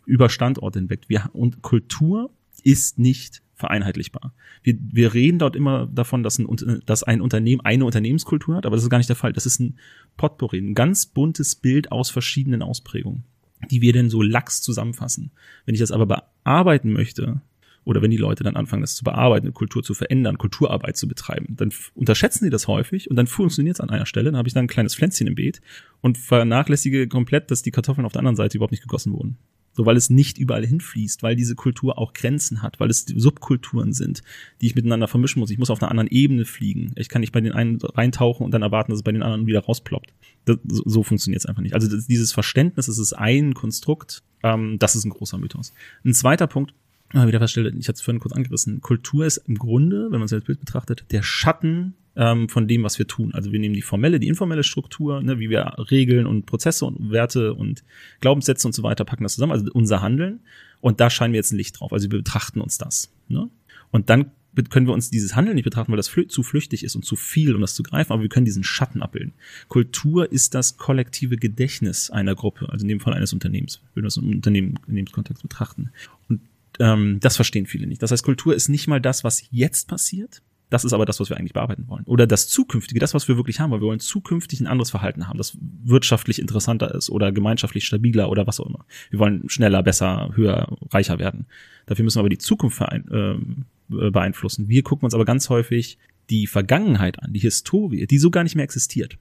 Über Standorte hinweg. Wir, und Kultur ist nicht vereinheitlichbar. Wir, wir reden dort immer davon, dass ein, dass ein Unternehmen eine Unternehmenskultur hat, aber das ist gar nicht der Fall. Das ist ein Potpourri, ein ganz buntes Bild aus verschiedenen Ausprägungen. die wir denn so lax zusammenfassen. Wenn ich das aber bearbeiten möchte, oder wenn die Leute dann anfangen, das zu bearbeiten, Kultur zu verändern, Kulturarbeit zu betreiben, dann unterschätzen sie das häufig und dann funktioniert es an einer Stelle. Dann habe ich dann ein kleines Pflänzchen im Beet und vernachlässige komplett, dass die Kartoffeln auf der anderen Seite überhaupt nicht gegossen wurden. So, weil es nicht überall hinfließt, weil diese Kultur auch Grenzen hat, weil es Subkulturen sind, die ich miteinander vermischen muss. Ich muss auf einer anderen Ebene fliegen. Ich kann nicht bei den einen reintauchen und dann erwarten, dass es bei den anderen wieder rausploppt. Das, so, so funktioniert es einfach nicht. Also das, dieses Verständnis, es ist ein Konstrukt, ähm, das ist ein großer Mythos. Ein zweiter Punkt, wieder feststelle, ich hatte es vorhin kurz angerissen, Kultur ist im Grunde, wenn man es als Bild betrachtet, der Schatten ähm, von dem, was wir tun. Also wir nehmen die formelle, die informelle Struktur, ne, wie wir Regeln und Prozesse und Werte und Glaubenssätze und so weiter packen das zusammen, also unser Handeln. Und da scheinen wir jetzt ein Licht drauf. Also wir betrachten uns das. Ne? Und dann können wir uns dieses Handeln nicht betrachten, weil das flü zu flüchtig ist und zu viel, um das zu greifen, aber wir können diesen Schatten abbilden. Kultur ist das kollektive Gedächtnis einer Gruppe, also in dem Fall eines Unternehmens, wenn wir das im Unternehmen, Unternehmenskontext betrachten. Und ähm, das verstehen viele nicht. Das heißt, Kultur ist nicht mal das, was jetzt passiert. Das ist aber das, was wir eigentlich bearbeiten wollen. Oder das Zukünftige, das, was wir wirklich haben, weil wir wollen zukünftig ein anderes Verhalten haben, das wirtschaftlich interessanter ist oder gemeinschaftlich stabiler oder was auch immer. Wir wollen schneller, besser, höher, reicher werden. Dafür müssen wir aber die Zukunft ähm, beeinflussen. Wir gucken uns aber ganz häufig die Vergangenheit an, die Historie, die so gar nicht mehr existiert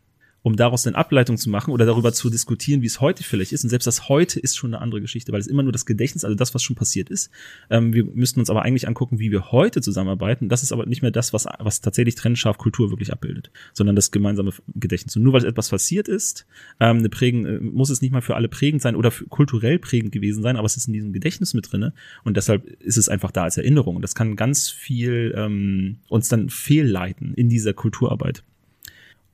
um daraus eine Ableitung zu machen oder darüber zu diskutieren, wie es heute vielleicht ist. Und selbst das heute ist schon eine andere Geschichte, weil es immer nur das Gedächtnis, also das, was schon passiert ist. Ähm, wir müssten uns aber eigentlich angucken, wie wir heute zusammenarbeiten. Das ist aber nicht mehr das, was, was tatsächlich trennscharf Kultur wirklich abbildet, sondern das gemeinsame Gedächtnis. Und nur weil etwas passiert ist, ähm, eine prägen, äh, muss es nicht mal für alle prägend sein oder kulturell prägend gewesen sein, aber es ist in diesem Gedächtnis mit drinne und deshalb ist es einfach da als Erinnerung. Und das kann ganz viel ähm, uns dann fehlleiten in dieser Kulturarbeit.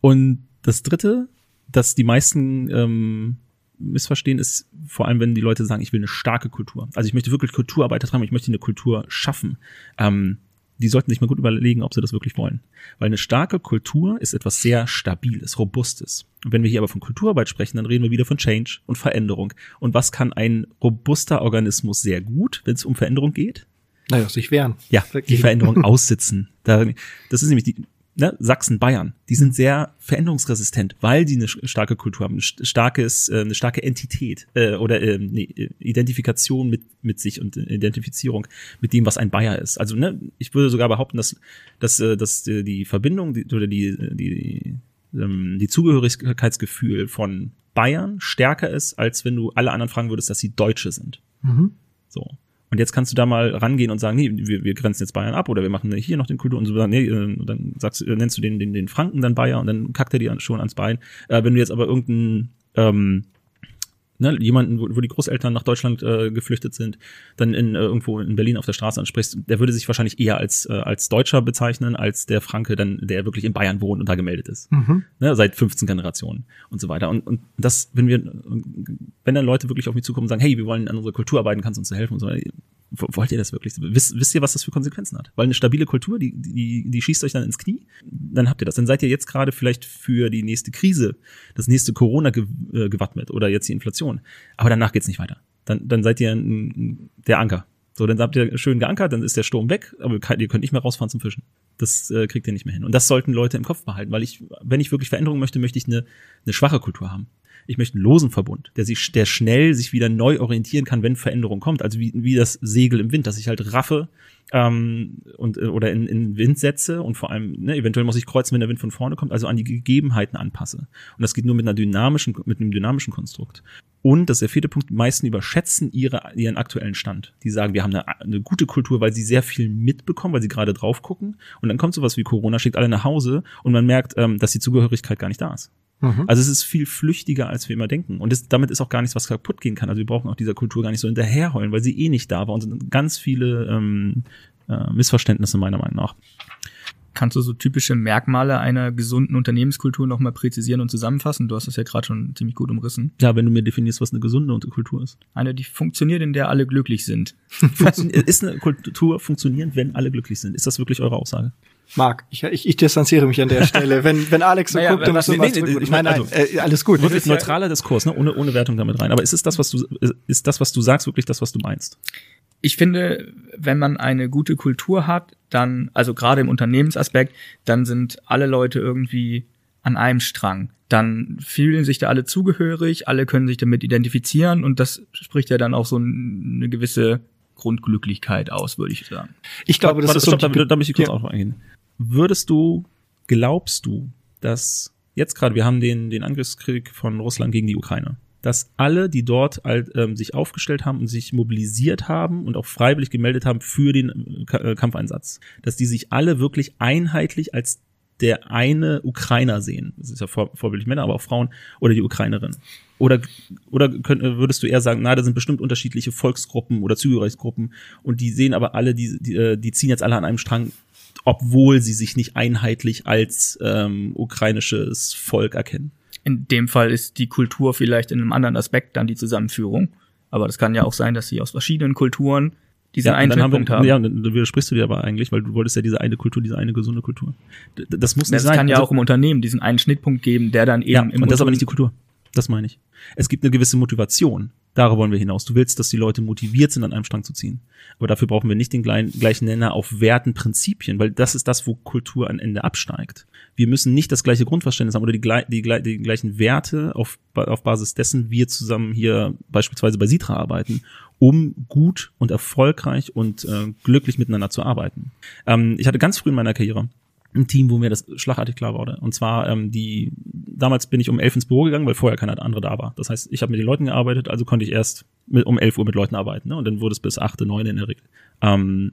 Und das dritte, dass die meisten ähm, missverstehen, ist vor allem, wenn die Leute sagen, ich will eine starke Kultur. Also ich möchte wirklich Kulturarbeiter treiben, ich möchte eine Kultur schaffen. Ähm, die sollten sich mal gut überlegen, ob sie das wirklich wollen. Weil eine starke Kultur ist etwas sehr Stabiles, Robustes. Und wenn wir hier aber von Kulturarbeit sprechen, dann reden wir wieder von Change und Veränderung. Und was kann ein robuster Organismus sehr gut, wenn es um Veränderung geht? Naja, sich wehren. Ja, die Veränderung [LAUGHS] aussitzen. Da, das ist nämlich die, ne, Sachsen, Bayern, die sind sehr veränderungsresistent, weil die eine starke Kultur haben, ein starkes, äh, eine starke Entität äh, oder äh, eine Identifikation mit mit sich und Identifizierung mit dem, was ein Bayer ist. Also ne, ich würde sogar behaupten, dass dass, äh, dass die Verbindung die, oder die die ähm, die Zugehörigkeitsgefühl von Bayern stärker ist, als wenn du alle anderen fragen würdest, dass sie Deutsche sind. Mhm. So. Und jetzt kannst du da mal rangehen und sagen, nee, wir, wir grenzen jetzt Bayern ab oder wir machen hier noch den Kultur und so, nee, äh, dann sagst, du, nennst du den, den, den Franken dann Bayer und dann kackt er dir schon ans Bein. Äh, wenn du jetzt aber irgendeinen ähm, ne, jemanden, wo, wo die Großeltern nach Deutschland äh, geflüchtet sind, dann in, äh, irgendwo in Berlin auf der Straße ansprichst, der würde sich wahrscheinlich eher als, äh, als Deutscher bezeichnen, als der Franke, dann, der wirklich in Bayern wohnt und da gemeldet ist. Mhm. Ne, seit 15 Generationen und so weiter. Und, und das, wenn wir, wenn dann Leute wirklich auf mich zukommen und sagen, hey, wir wollen an unserer Kultur arbeiten, kannst du uns helfen und so weiter, wollt ihr das wirklich? Wisst, wisst ihr, was das für Konsequenzen hat? Weil eine stabile Kultur, die, die, die schießt euch dann ins Knie, dann habt ihr das. Dann seid ihr jetzt gerade vielleicht für die nächste Krise, das nächste Corona äh, gewappnet oder jetzt die Inflation. Aber danach geht's nicht weiter. Dann, dann seid ihr ein, der Anker. So, dann habt ihr schön geankert, dann ist der Sturm weg, aber ihr könnt nicht mehr rausfahren zum Fischen. Das äh, kriegt ihr nicht mehr hin. Und das sollten Leute im Kopf behalten, weil ich, wenn ich wirklich Veränderung möchte, möchte ich eine, eine schwache Kultur haben ich möchte einen losen Verbund, der sich, der schnell sich wieder neu orientieren kann, wenn Veränderung kommt. Also wie, wie das Segel im Wind, dass ich halt raffe ähm, und äh, oder in, in Wind setze und vor allem, ne, eventuell muss ich kreuzen, wenn der Wind von vorne kommt, also an die Gegebenheiten anpasse. Und das geht nur mit einer dynamischen, mit einem dynamischen Konstrukt. Und das ist der vierte Punkt, die meisten überschätzen ihre, ihren aktuellen Stand. Die sagen, wir haben eine, eine gute Kultur, weil sie sehr viel mitbekommen, weil sie gerade drauf gucken. Und dann kommt sowas wie Corona, schickt alle nach Hause und man merkt, ähm, dass die Zugehörigkeit gar nicht da ist. Mhm. Also es ist viel flüchtiger, als wir immer denken. Und das, damit ist auch gar nichts, was kaputt gehen kann. Also wir brauchen auch dieser Kultur gar nicht so hinterherheulen, weil sie eh nicht da war. Und sind ganz viele ähm, äh, Missverständnisse meiner Meinung nach. Kannst du so typische Merkmale einer gesunden Unternehmenskultur nochmal präzisieren und zusammenfassen? Du hast das ja gerade schon ziemlich gut umrissen. Ja, wenn du mir definierst, was eine gesunde Kultur ist. Eine, die funktioniert, in der alle glücklich sind. [LAUGHS] ist eine Kultur funktionierend, wenn alle glücklich sind? Ist das wirklich eure Aussage? Marc, ich, ich, ich distanziere mich an der Stelle. Wenn, wenn Alex so naja, guckt, dann was, nee, nee, nee, ich nein, nein, also, äh, alles gut. Wirklich neutraler Diskurs, ne? ohne, ohne Wertung damit rein. Aber ist es das, was du, ist das, was du sagst, wirklich das, was du meinst? Ich finde, wenn man eine gute Kultur hat, dann, also gerade im Unternehmensaspekt, dann sind alle Leute irgendwie an einem Strang. Dann fühlen sich da alle zugehörig, alle können sich damit identifizieren und das spricht ja dann auch so eine gewisse Grundglücklichkeit aus, würde ich sagen. Ich glaube, das Warte, ist stopp, so da, da möchte ich kurz ja. auch eingehen. Würdest du, glaubst du, dass jetzt gerade, wir haben den, den Angriffskrieg von Russland gegen die Ukraine, dass alle, die dort ähm, sich aufgestellt haben und sich mobilisiert haben und auch freiwillig gemeldet haben für den äh, Kampfeinsatz, dass die sich alle wirklich einheitlich als der eine Ukrainer sehen. Das ist ja vor, vorbildlich Männer, aber auch Frauen oder die Ukrainerin. Oder, oder könnt, würdest du eher sagen, na, da sind bestimmt unterschiedliche Volksgruppen oder Zugehörigkeitsgruppen und die sehen aber alle, die, die, äh, die ziehen jetzt alle an einem Strang, obwohl sie sich nicht einheitlich als ähm, ukrainisches Volk erkennen. In dem Fall ist die Kultur vielleicht in einem anderen Aspekt dann die Zusammenführung. Aber das kann ja auch sein, dass sie aus verschiedenen Kulturen diesen ja, einen haben, wir, haben. Ja, dann widersprichst du dir aber eigentlich, weil du wolltest ja diese eine Kultur, diese eine gesunde Kultur. Das muss nicht das sein. Es kann ja also, auch im Unternehmen diesen einen Schnittpunkt geben, der dann eben ja, und das ist aber nicht die Kultur. Das meine ich. Es gibt eine gewisse Motivation. Darauf wollen wir hinaus. Du willst, dass die Leute motiviert sind, an einem Strang zu ziehen. Aber dafür brauchen wir nicht den gleichen Nenner auf Werten, Prinzipien, weil das ist das, wo Kultur am Ende absteigt. Wir müssen nicht das gleiche Grundverständnis haben oder die, die, die gleichen Werte, auf, auf Basis dessen wir zusammen hier beispielsweise bei Sitra arbeiten, um gut und erfolgreich und äh, glücklich miteinander zu arbeiten. Ähm, ich hatte ganz früh in meiner Karriere ein Team, wo mir das schlagartig klar wurde. Und zwar ähm, die, damals bin ich um elf ins Büro gegangen, weil vorher keiner andere da war. Das heißt, ich habe mit den Leuten gearbeitet, also konnte ich erst mit, um elf Uhr mit Leuten arbeiten. Ne? Und dann wurde es bis achte, neune in der Regel. Ähm,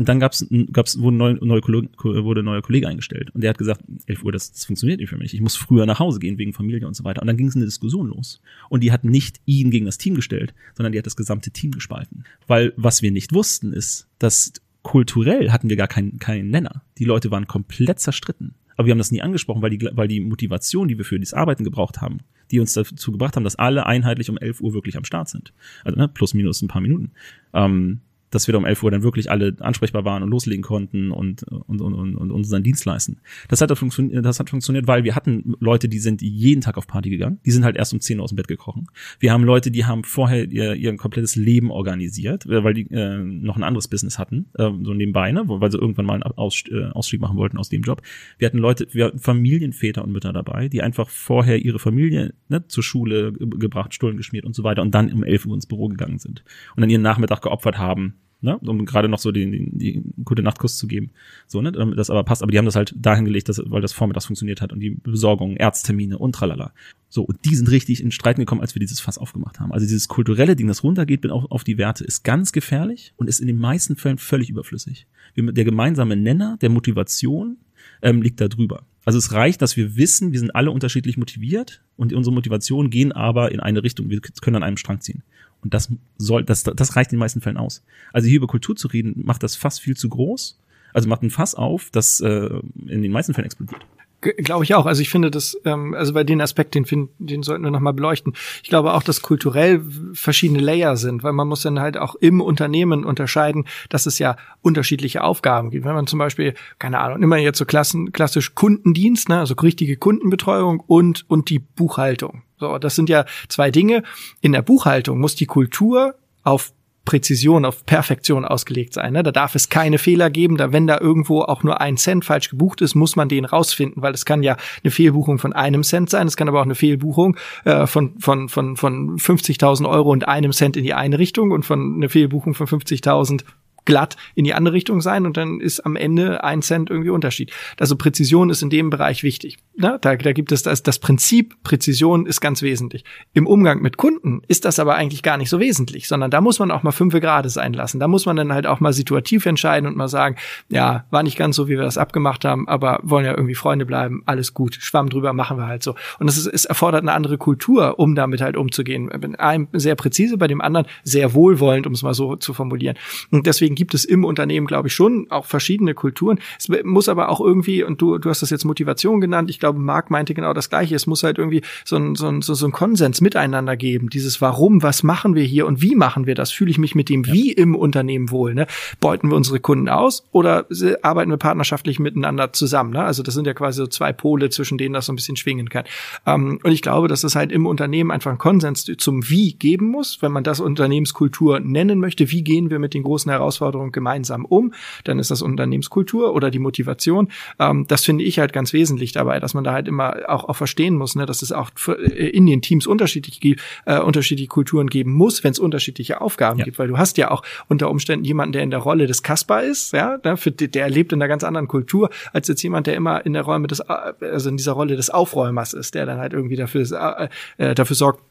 und dann gab's, gab's wurde, neu, neue Kollege, wurde ein neuer Kollege eingestellt. Und der hat gesagt, 11 Uhr, das, das funktioniert nicht für mich. Ich muss früher nach Hause gehen wegen Familie und so weiter. Und dann ging es eine Diskussion los. Und die hat nicht ihn gegen das Team gestellt, sondern die hat das gesamte Team gespalten. Weil was wir nicht wussten, ist, dass kulturell hatten wir gar keinen, keinen Nenner. Die Leute waren komplett zerstritten. Aber wir haben das nie angesprochen, weil die, weil die Motivation, die wir für dieses Arbeiten gebraucht haben, die uns dazu gebracht haben, dass alle einheitlich um 11 Uhr wirklich am Start sind. Also ne, plus minus ein paar Minuten. Ähm, dass wir da um 11 Uhr dann wirklich alle ansprechbar waren und loslegen konnten und, und, und, und, und unseren Dienst leisten. Das hat, funktioniert, das hat funktioniert, weil wir hatten Leute, die sind jeden Tag auf Party gegangen. Die sind halt erst um 10 Uhr aus dem Bett gekrochen. Wir haben Leute, die haben vorher ihr, ihr komplettes Leben organisiert, äh, weil die äh, noch ein anderes Business hatten, äh, so nebenbei, ne, weil sie irgendwann mal einen Aus, äh, Ausstieg machen wollten aus dem Job. Wir hatten Leute, wir hatten Familienväter und Mütter dabei, die einfach vorher ihre Familie ne, zur Schule gebracht, Stullen geschmiert und so weiter und dann um 11 Uhr ins Büro gegangen sind und dann ihren Nachmittag geopfert haben ne? um gerade noch so die, die, die gute Nachtkuss zu geben. So, ne? Das aber passt. Aber die haben das halt dahin dass, weil das vormittags funktioniert hat und die Besorgung, Ärzttermine und tralala. So, und die sind richtig in Streiten gekommen, als wir dieses Fass aufgemacht haben. Also dieses kulturelle Ding, das runtergeht bin auch auf die Werte, ist ganz gefährlich und ist in den meisten Fällen völlig überflüssig. Der gemeinsame Nenner der Motivation ähm, liegt da drüber. Also es reicht, dass wir wissen, wir sind alle unterschiedlich motiviert und unsere Motivationen gehen aber in eine Richtung. Wir können an einem Strang ziehen. Und das soll, das, das reicht in den meisten Fällen aus. Also hier über Kultur zu reden, macht das Fass viel zu groß. Also macht ein Fass auf, das äh, in den meisten Fällen explodiert. Glaube ich auch. Also ich finde das, ähm, also bei den Aspekt, den, find, den sollten wir nochmal beleuchten. Ich glaube auch, dass kulturell verschiedene Layer sind, weil man muss dann halt auch im Unternehmen unterscheiden, dass es ja unterschiedliche Aufgaben gibt. Wenn man zum Beispiel, keine Ahnung, immer jetzt so klassen, klassisch Kundendienst, ne, also richtige Kundenbetreuung und, und die Buchhaltung. So, das sind ja zwei Dinge. In der Buchhaltung muss die Kultur auf Präzision, auf Perfektion ausgelegt sein. Ne? Da darf es keine Fehler geben. Da, wenn da irgendwo auch nur ein Cent falsch gebucht ist, muss man den rausfinden, weil es kann ja eine Fehlbuchung von einem Cent sein. Es kann aber auch eine Fehlbuchung äh, von, von, von, von 50.000 Euro und einem Cent in die eine Richtung und von eine Fehlbuchung von 50.000 glatt in die andere Richtung sein und dann ist am Ende ein Cent irgendwie Unterschied. Also Präzision ist in dem Bereich wichtig. Ne? Da, da gibt es das, das Prinzip Präzision ist ganz wesentlich. Im Umgang mit Kunden ist das aber eigentlich gar nicht so wesentlich, sondern da muss man auch mal fünf Grade sein lassen. Da muss man dann halt auch mal situativ entscheiden und mal sagen, ja, war nicht ganz so, wie wir das abgemacht haben, aber wollen ja irgendwie Freunde bleiben, alles gut, schwamm drüber, machen wir halt so. Und es, ist, es erfordert eine andere Kultur, um damit halt umzugehen. Bei einem sehr präzise, bei dem anderen sehr wohlwollend, um es mal so zu formulieren. Und deswegen gibt es im Unternehmen, glaube ich, schon auch verschiedene Kulturen. Es muss aber auch irgendwie, und du, du hast das jetzt Motivation genannt, ich glaube, Marc meinte genau das Gleiche. Es muss halt irgendwie so ein, so ein, so, so ein Konsens miteinander geben. Dieses Warum, was machen wir hier und wie machen wir das? Fühle ich mich mit dem ja. Wie im Unternehmen wohl? Ne? Beuten wir unsere Kunden aus oder arbeiten wir partnerschaftlich miteinander zusammen? Ne? Also das sind ja quasi so zwei Pole, zwischen denen das so ein bisschen schwingen kann. Ähm, und ich glaube, dass es halt im Unternehmen einfach einen Konsens zum Wie geben muss, wenn man das Unternehmenskultur nennen möchte. Wie gehen wir mit den großen Herausforderungen Herausforderung gemeinsam um. Dann ist das Unternehmenskultur oder die Motivation. Ähm, das finde ich halt ganz wesentlich dabei, dass man da halt immer auch, auch verstehen muss, ne, dass es auch für, äh, in den Teams unterschiedliche, äh, unterschiedliche Kulturen geben muss, wenn es unterschiedliche Aufgaben ja. gibt, weil du hast ja auch unter Umständen jemanden, der in der Rolle des Kasper ist, ja, ne, für, der lebt in einer ganz anderen Kultur als jetzt jemand, der immer in der Rolle des, also in dieser Rolle des Aufräumers ist, der dann halt irgendwie dafür, äh, äh dafür sorgt,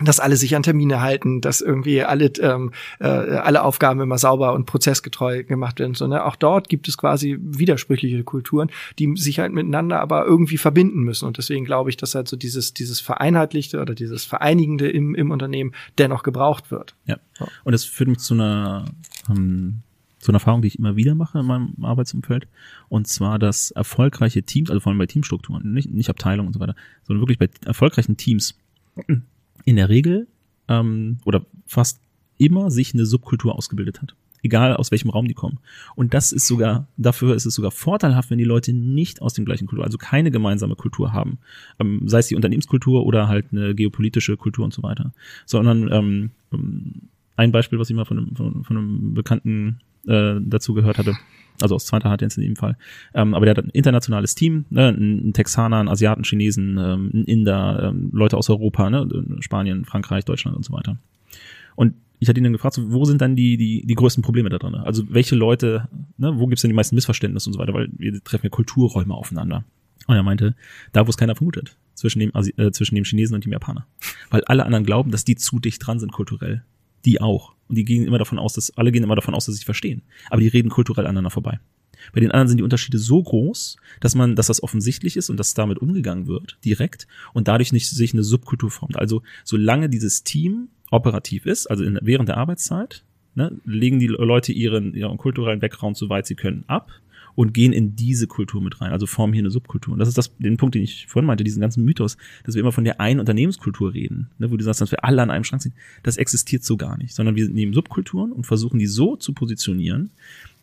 dass alle sich an Termine halten, dass irgendwie alle ähm, äh, alle Aufgaben immer sauber und prozessgetreu gemacht werden. So, ne? Auch dort gibt es quasi widersprüchliche Kulturen, die sich halt miteinander aber irgendwie verbinden müssen. Und deswegen glaube ich, dass halt so dieses dieses vereinheitlichte oder dieses vereinigende im, im Unternehmen dennoch gebraucht wird. Ja. Und das führt mich zu einer ähm, zu einer Erfahrung, die ich immer wieder mache in meinem Arbeitsumfeld. Und zwar, dass erfolgreiche Teams, also vor allem bei Teamstrukturen, nicht, nicht Abteilungen und so weiter, sondern wirklich bei erfolgreichen Teams in der Regel ähm, oder fast immer sich eine Subkultur ausgebildet hat. Egal aus welchem Raum die kommen. Und das ist sogar, dafür ist es sogar vorteilhaft, wenn die Leute nicht aus dem gleichen Kultur, also keine gemeinsame Kultur haben. Ähm, sei es die Unternehmenskultur oder halt eine geopolitische Kultur und so weiter. Sondern ähm, ähm ein Beispiel, was ich mal von einem, von, von einem Bekannten äh, dazu gehört hatte, also aus zweiter Hand jetzt in dem Fall. Ähm, aber der hat ein internationales Team, ne, ein Texaner, ein Asiaten, Chinesen, ähm, ein Inder, ähm, Leute aus Europa, ne, Spanien, Frankreich, Deutschland und so weiter. Und ich hatte ihn dann gefragt, so, wo sind dann die, die, die größten Probleme da drin? Also welche Leute, ne, wo gibt's denn die meisten Missverständnisse und so weiter, weil wir treffen ja Kulturräume aufeinander. Und er meinte, da wo es keiner vermutet, zwischen dem, äh, zwischen dem Chinesen und dem Japaner. Weil alle anderen glauben, dass die zu dicht dran sind kulturell. Die auch. Und die gehen immer davon aus, dass alle gehen immer davon aus, dass sie sich verstehen. Aber die reden kulturell aneinander vorbei. Bei den anderen sind die Unterschiede so groß, dass man, dass das offensichtlich ist und dass damit umgegangen wird, direkt, und dadurch nicht sich eine Subkultur formt. Also, solange dieses Team operativ ist, also in, während der Arbeitszeit, ne, legen die Leute ihren, ihren kulturellen Background, soweit sie können, ab und gehen in diese Kultur mit rein, also formen hier eine Subkultur. Und das ist das, den Punkt, den ich vorhin meinte, diesen ganzen Mythos, dass wir immer von der einen Unternehmenskultur reden, ne, wo du sagst, dass wir alle an einem Schrank sind. Das existiert so gar nicht, sondern wir nehmen Subkulturen und versuchen die so zu positionieren,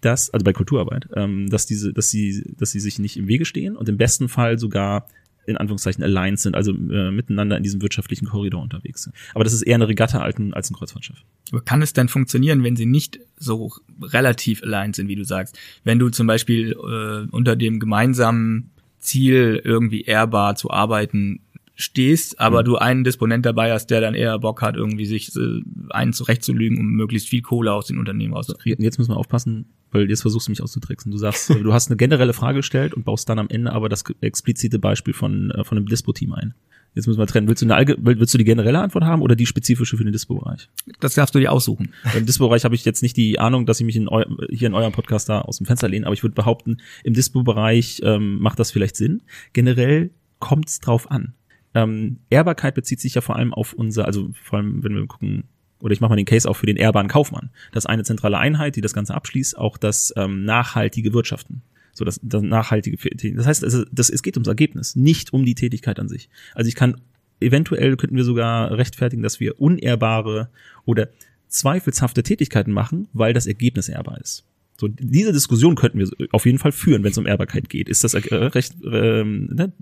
dass, also bei Kulturarbeit, ähm, dass diese, dass sie, dass sie sich nicht im Wege stehen und im besten Fall sogar in Anführungszeichen aligned sind, also äh, miteinander in diesem wirtschaftlichen Korridor unterwegs sind. Aber das ist eher eine Regatta als ein, als ein Kreuzfahrtschiff. Aber kann es denn funktionieren, wenn sie nicht so relativ aligned sind, wie du sagst? Wenn du zum Beispiel äh, unter dem gemeinsamen Ziel, irgendwie ehrbar zu arbeiten, stehst, aber mhm. du einen Disponent dabei hast, der dann eher Bock hat, irgendwie sich äh, einen zurechtzulügen, um möglichst viel Kohle aus den Unternehmen rauszukriegen. Jetzt müssen wir aufpassen, weil jetzt versuchst du mich auszutricksen. Du sagst, du hast eine generelle Frage gestellt und baust dann am Ende aber das explizite Beispiel von, äh, von einem Dispo-Team ein. Jetzt müssen wir trennen. Willst du, eine, willst du die generelle Antwort haben oder die spezifische für den Dispo-Bereich? Das darfst du dir aussuchen. [LAUGHS] Im Dispo-Bereich habe ich jetzt nicht die Ahnung, dass ich mich in hier in eurem Podcast da aus dem Fenster lehne, aber ich würde behaupten, im Dispo-Bereich ähm, macht das vielleicht Sinn. Generell kommt es drauf an. Ähm, Ehrbarkeit bezieht sich ja vor allem auf unser, also vor allem, wenn wir gucken, oder ich mache mal den Case auch für den ehrbaren Kaufmann. Das ist eine zentrale Einheit, die das Ganze abschließt, auch das ähm, nachhaltige Wirtschaften. So das, das nachhaltige Das heißt, also, das, es geht ums Ergebnis, nicht um die Tätigkeit an sich. Also ich kann, eventuell könnten wir sogar rechtfertigen, dass wir unehrbare oder zweifelshafte Tätigkeiten machen, weil das Ergebnis ehrbar ist. So, diese Diskussion könnten wir auf jeden Fall führen, wenn es um Ehrbarkeit geht. Ist das äh, recht, ähm, ne,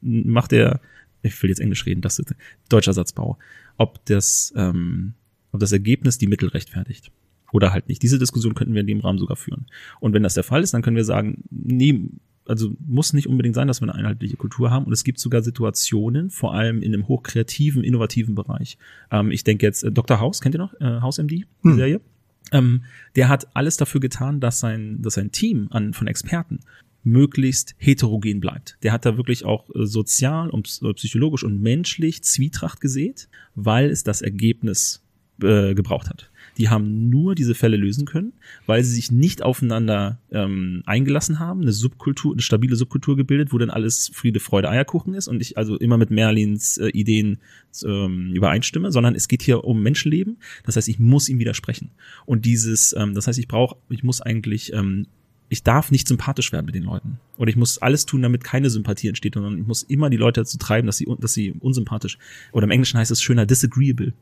macht der, ich will jetzt Englisch reden, das ist deutscher Satzbau, ob das, ähm, ob das Ergebnis die Mittel rechtfertigt oder halt nicht. Diese Diskussion könnten wir in dem Rahmen sogar führen. Und wenn das der Fall ist, dann können wir sagen, nee, also muss nicht unbedingt sein, dass wir eine einheitliche Kultur haben. Und es gibt sogar Situationen, vor allem in einem hochkreativen, innovativen Bereich. Ähm, ich denke jetzt, äh, Dr. House, kennt ihr noch? Äh, House MD, die hm. Serie? Ähm, der hat alles dafür getan, dass sein, dass sein Team an, von Experten möglichst heterogen bleibt. Der hat da wirklich auch äh, sozial und psychologisch und menschlich Zwietracht gesät, weil es das Ergebnis äh, gebraucht hat. Die haben nur diese Fälle lösen können, weil sie sich nicht aufeinander ähm, eingelassen haben, eine Subkultur, eine stabile Subkultur gebildet, wo dann alles Friede, Freude, Eierkuchen ist und ich also immer mit Merlins äh, Ideen ähm, übereinstimme, sondern es geht hier um Menschenleben. Das heißt, ich muss ihm widersprechen. Und dieses, ähm, das heißt, ich brauche, ich muss eigentlich ähm, ich darf nicht sympathisch werden mit den Leuten. Oder ich muss alles tun, damit keine Sympathie entsteht, sondern ich muss immer die Leute dazu treiben, dass sie, dass sie unsympathisch, oder im Englischen heißt es schöner disagreeable.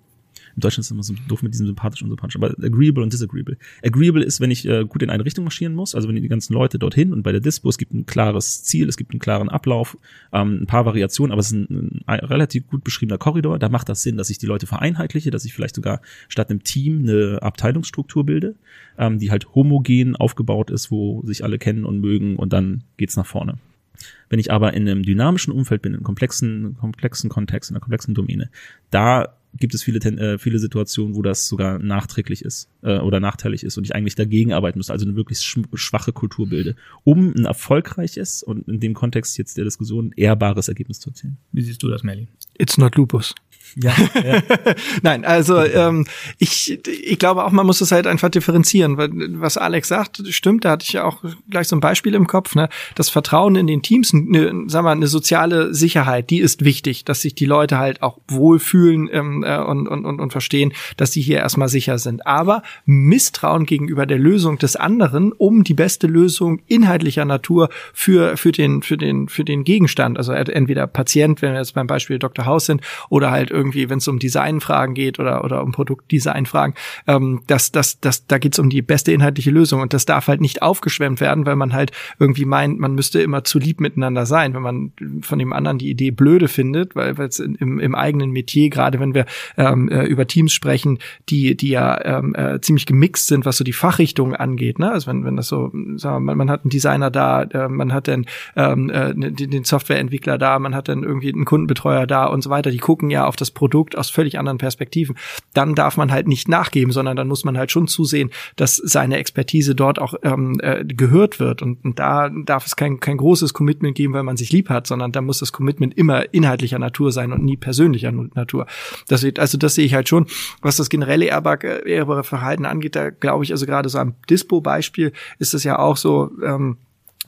Im Deutschen ist es immer so doof mit diesem sympathisch und sympathisch, aber agreeable und disagreeable. Agreeable ist, wenn ich äh, gut in eine Richtung marschieren muss, also wenn die ganzen Leute dorthin und bei der Dispo, es gibt ein klares Ziel, es gibt einen klaren Ablauf, ähm, ein paar Variationen, aber es ist ein, ein, relativ gut beschriebener Korridor, da macht das Sinn, dass ich die Leute vereinheitliche, dass ich vielleicht sogar statt einem Team eine Abteilungsstruktur bilde, ähm, die halt homogen aufgebaut ist, wo sich alle kennen und mögen und dann geht's nach vorne. Wenn ich aber in einem dynamischen Umfeld bin, in einem komplexen, komplexen Kontext, in einer komplexen Domäne, da gibt es viele, äh, viele Situationen, wo das sogar nachträglich ist äh, oder nachteilig ist und ich eigentlich dagegen arbeiten muss, also eine wirklich schwache Kultur bilde, um ein erfolgreiches und in dem Kontext jetzt der Diskussion ehrbares Ergebnis zu erzielen. Wie siehst du das, Melly? It's not lupus. Ja, ja. [LAUGHS] Nein, also ähm, ich, ich glaube auch, man muss es halt einfach differenzieren. Weil, was Alex sagt, stimmt, da hatte ich ja auch gleich so ein Beispiel im Kopf. Ne? Das Vertrauen in den Teams, ne, sagen wir, eine soziale Sicherheit, die ist wichtig, dass sich die Leute halt auch wohlfühlen ähm, äh, und, und, und, und verstehen, dass sie hier erstmal sicher sind. Aber Misstrauen gegenüber der Lösung des anderen, um die beste Lösung inhaltlicher Natur für, für, den, für, den, für den Gegenstand, also entweder Patient, wenn wir jetzt beim Beispiel Dr. House sind, oder halt irgendwie, wenn es um Designfragen geht oder, oder um Produktdesignfragen, ähm, dass, dass, dass, da geht es um die beste inhaltliche Lösung und das darf halt nicht aufgeschwemmt werden, weil man halt irgendwie meint, man müsste immer zu lieb miteinander sein, wenn man von dem anderen die Idee blöde findet, weil es im, im eigenen Metier, gerade wenn wir ähm, äh, über Teams sprechen, die, die ja ähm, äh, ziemlich gemixt sind, was so die Fachrichtungen angeht. Ne? Also wenn, wenn das so, sagen wir, man, man hat einen Designer da, äh, man hat dann ähm, äh, den, den Softwareentwickler da, man hat dann irgendwie einen Kundenbetreuer da und so weiter, die gucken ja auf das Produkt aus völlig anderen Perspektiven. Dann darf man halt nicht nachgeben, sondern dann muss man halt schon zusehen, dass seine Expertise dort auch ähm, äh, gehört wird. Und, und da darf es kein, kein großes Commitment geben, weil man sich lieb hat, sondern da muss das Commitment immer inhaltlicher Natur sein und nie persönlicher Natur. Das also das sehe ich halt schon. Was das generelle ehrbare Verhalten angeht, da glaube ich also gerade so am Dispo-Beispiel ist es ja auch so, ähm,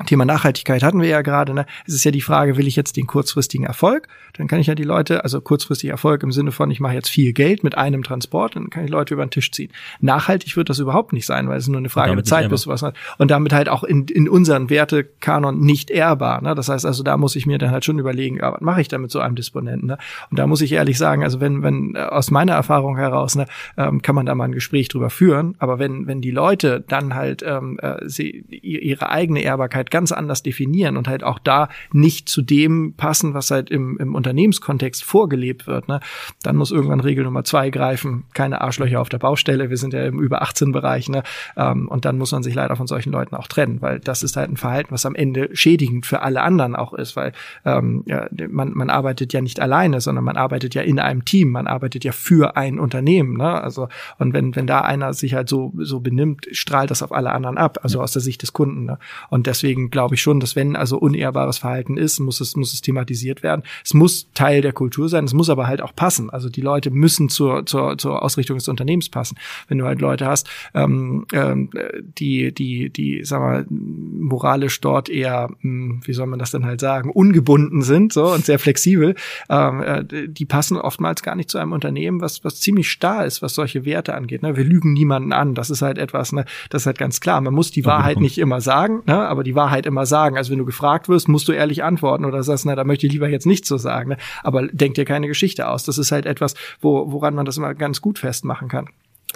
Thema Nachhaltigkeit hatten wir ja gerade. Ne? Es ist ja die Frage, will ich jetzt den kurzfristigen Erfolg? Dann kann ich ja die Leute, also kurzfristig Erfolg im Sinne von, ich mache jetzt viel Geld mit einem Transport, dann kann ich Leute über den Tisch ziehen. Nachhaltig wird das überhaupt nicht sein, weil es nur eine Frage der Zeit, bis was hat. Und damit halt auch in, in unseren Wertekanon nicht ehrbar. Ne? Das heißt also, da muss ich mir dann halt schon überlegen, ja, was mache ich da mit so einem Disponenten? Ne? Und da muss ich ehrlich sagen, also wenn, wenn äh, aus meiner Erfahrung heraus, ne, ähm, kann man da mal ein Gespräch drüber führen. Aber wenn, wenn die Leute dann halt ähm, äh, sie, ihre eigene Ehrbarkeit halt ganz anders definieren und halt auch da nicht zu dem passen, was halt im, im Unternehmenskontext vorgelebt wird, ne, dann muss irgendwann Regel Nummer zwei greifen. Keine Arschlöcher auf der Baustelle. Wir sind ja im über 18 Bereich, ne, ähm, und dann muss man sich leider von solchen Leuten auch trennen, weil das ist halt ein Verhalten, was am Ende schädigend für alle anderen auch ist, weil ähm, ja, man, man arbeitet ja nicht alleine, sondern man arbeitet ja in einem Team, man arbeitet ja für ein Unternehmen, ne, also und wenn wenn da einer sich halt so so benimmt, strahlt das auf alle anderen ab, also aus der Sicht des Kunden, ne? und deswegen deswegen glaube ich schon, dass wenn also unehrbares Verhalten ist, muss es, muss es thematisiert werden. Es muss Teil der Kultur sein, es muss aber halt auch passen. Also die Leute müssen zur, zur, zur Ausrichtung des Unternehmens passen. Wenn du halt Leute hast, ähm, ähm, die, die, die, sag mal, moralisch dort eher, hm, wie soll man das denn halt sagen, ungebunden sind, so und sehr flexibel, ähm, äh, die passen oftmals gar nicht zu einem Unternehmen, was, was ziemlich starr ist, was solche Werte angeht. Ne? Wir lügen niemanden an. Das ist halt etwas, ne, das ist halt ganz klar. Man muss die Wahrheit nicht immer sagen, ne? aber die Wahrheit Wahrheit immer sagen. Also wenn du gefragt wirst, musst du ehrlich antworten oder sagst, na, da möchte ich lieber jetzt nichts so sagen. Ne? Aber denk dir keine Geschichte aus. Das ist halt etwas, wo, woran man das immer ganz gut festmachen kann.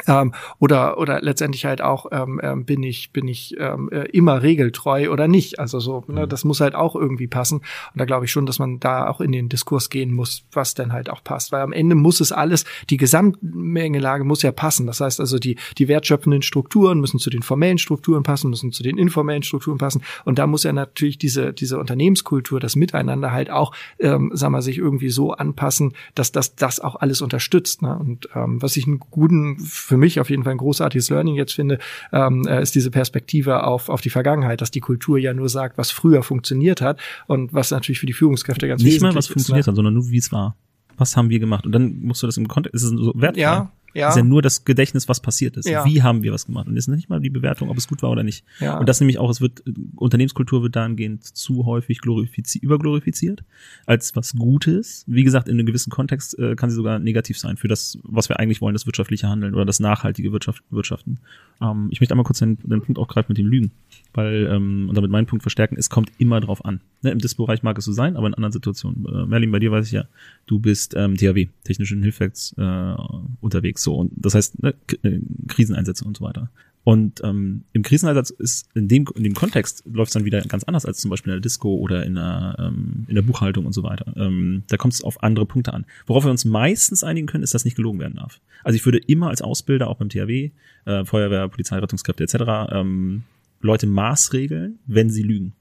Ähm, oder oder letztendlich halt auch ähm, ähm, bin ich bin ich ähm, äh, immer regeltreu oder nicht? Also so ne, mhm. das muss halt auch irgendwie passen. Und da glaube ich schon dass man da auch in den Diskurs gehen muss was denn halt auch passt. Weil am Ende muss es alles die Gesamtmengelage muss ja passen. Das heißt also die die wertschöpfenden Strukturen müssen zu den formellen Strukturen passen müssen zu den informellen Strukturen passen. Und da muss ja natürlich diese diese Unternehmenskultur das Miteinander halt auch ähm, sagen wir sich irgendwie so anpassen dass das das auch alles unterstützt ne? und ähm, was ich einen guten für mich auf jeden Fall ein großartiges Learning jetzt finde, ähm, äh, ist diese Perspektive auf, auf die Vergangenheit, dass die Kultur ja nur sagt, was früher funktioniert hat und was natürlich für die Führungskräfte ganz Nicht wesentlich ist. Nicht mal, was ist, funktioniert ne? hat, sondern nur, wie es war. Was haben wir gemacht? Und dann musst du das im Kontext, ist es so wertvoll. Ja, ja. Das ist ja nur das Gedächtnis, was passiert ist. Ja. Wie haben wir was gemacht? Und ist nicht mal die Bewertung, ob es gut war oder nicht. Ja. Und das nämlich auch, es wird, Unternehmenskultur wird dahingehend zu häufig glorifiziert, überglorifiziert, als was Gutes. Wie gesagt, in einem gewissen Kontext äh, kann sie sogar negativ sein für das, was wir eigentlich wollen, das wirtschaftliche Handeln oder das nachhaltige Wirtschaft, Wirtschaften. Ähm, ich möchte einmal kurz den, den Punkt aufgreifen mit dem Lügen, weil, ähm, und damit meinen Punkt verstärken, es kommt immer drauf an. Ne, Im Dispo-Bereich mag es so sein, aber in anderen Situationen. Äh, Merlin, bei dir weiß ich ja, du bist ähm, THW, technischen Hilfswerks, äh, unterwegs so. Und das heißt, ne, äh, Kriseneinsätze und so weiter. Und ähm, im Kriseneinsatz ist in dem, in dem Kontext läuft es dann wieder ganz anders als zum Beispiel in der Disco oder in der, ähm, in der Buchhaltung und so weiter. Ähm, da kommt es auf andere Punkte an. Worauf wir uns meistens einigen können, ist, dass nicht gelogen werden darf. Also ich würde immer als Ausbilder, auch beim THW, äh, Feuerwehr, Polizei, Rettungskräfte etc., ähm, Leute maßregeln, wenn sie lügen.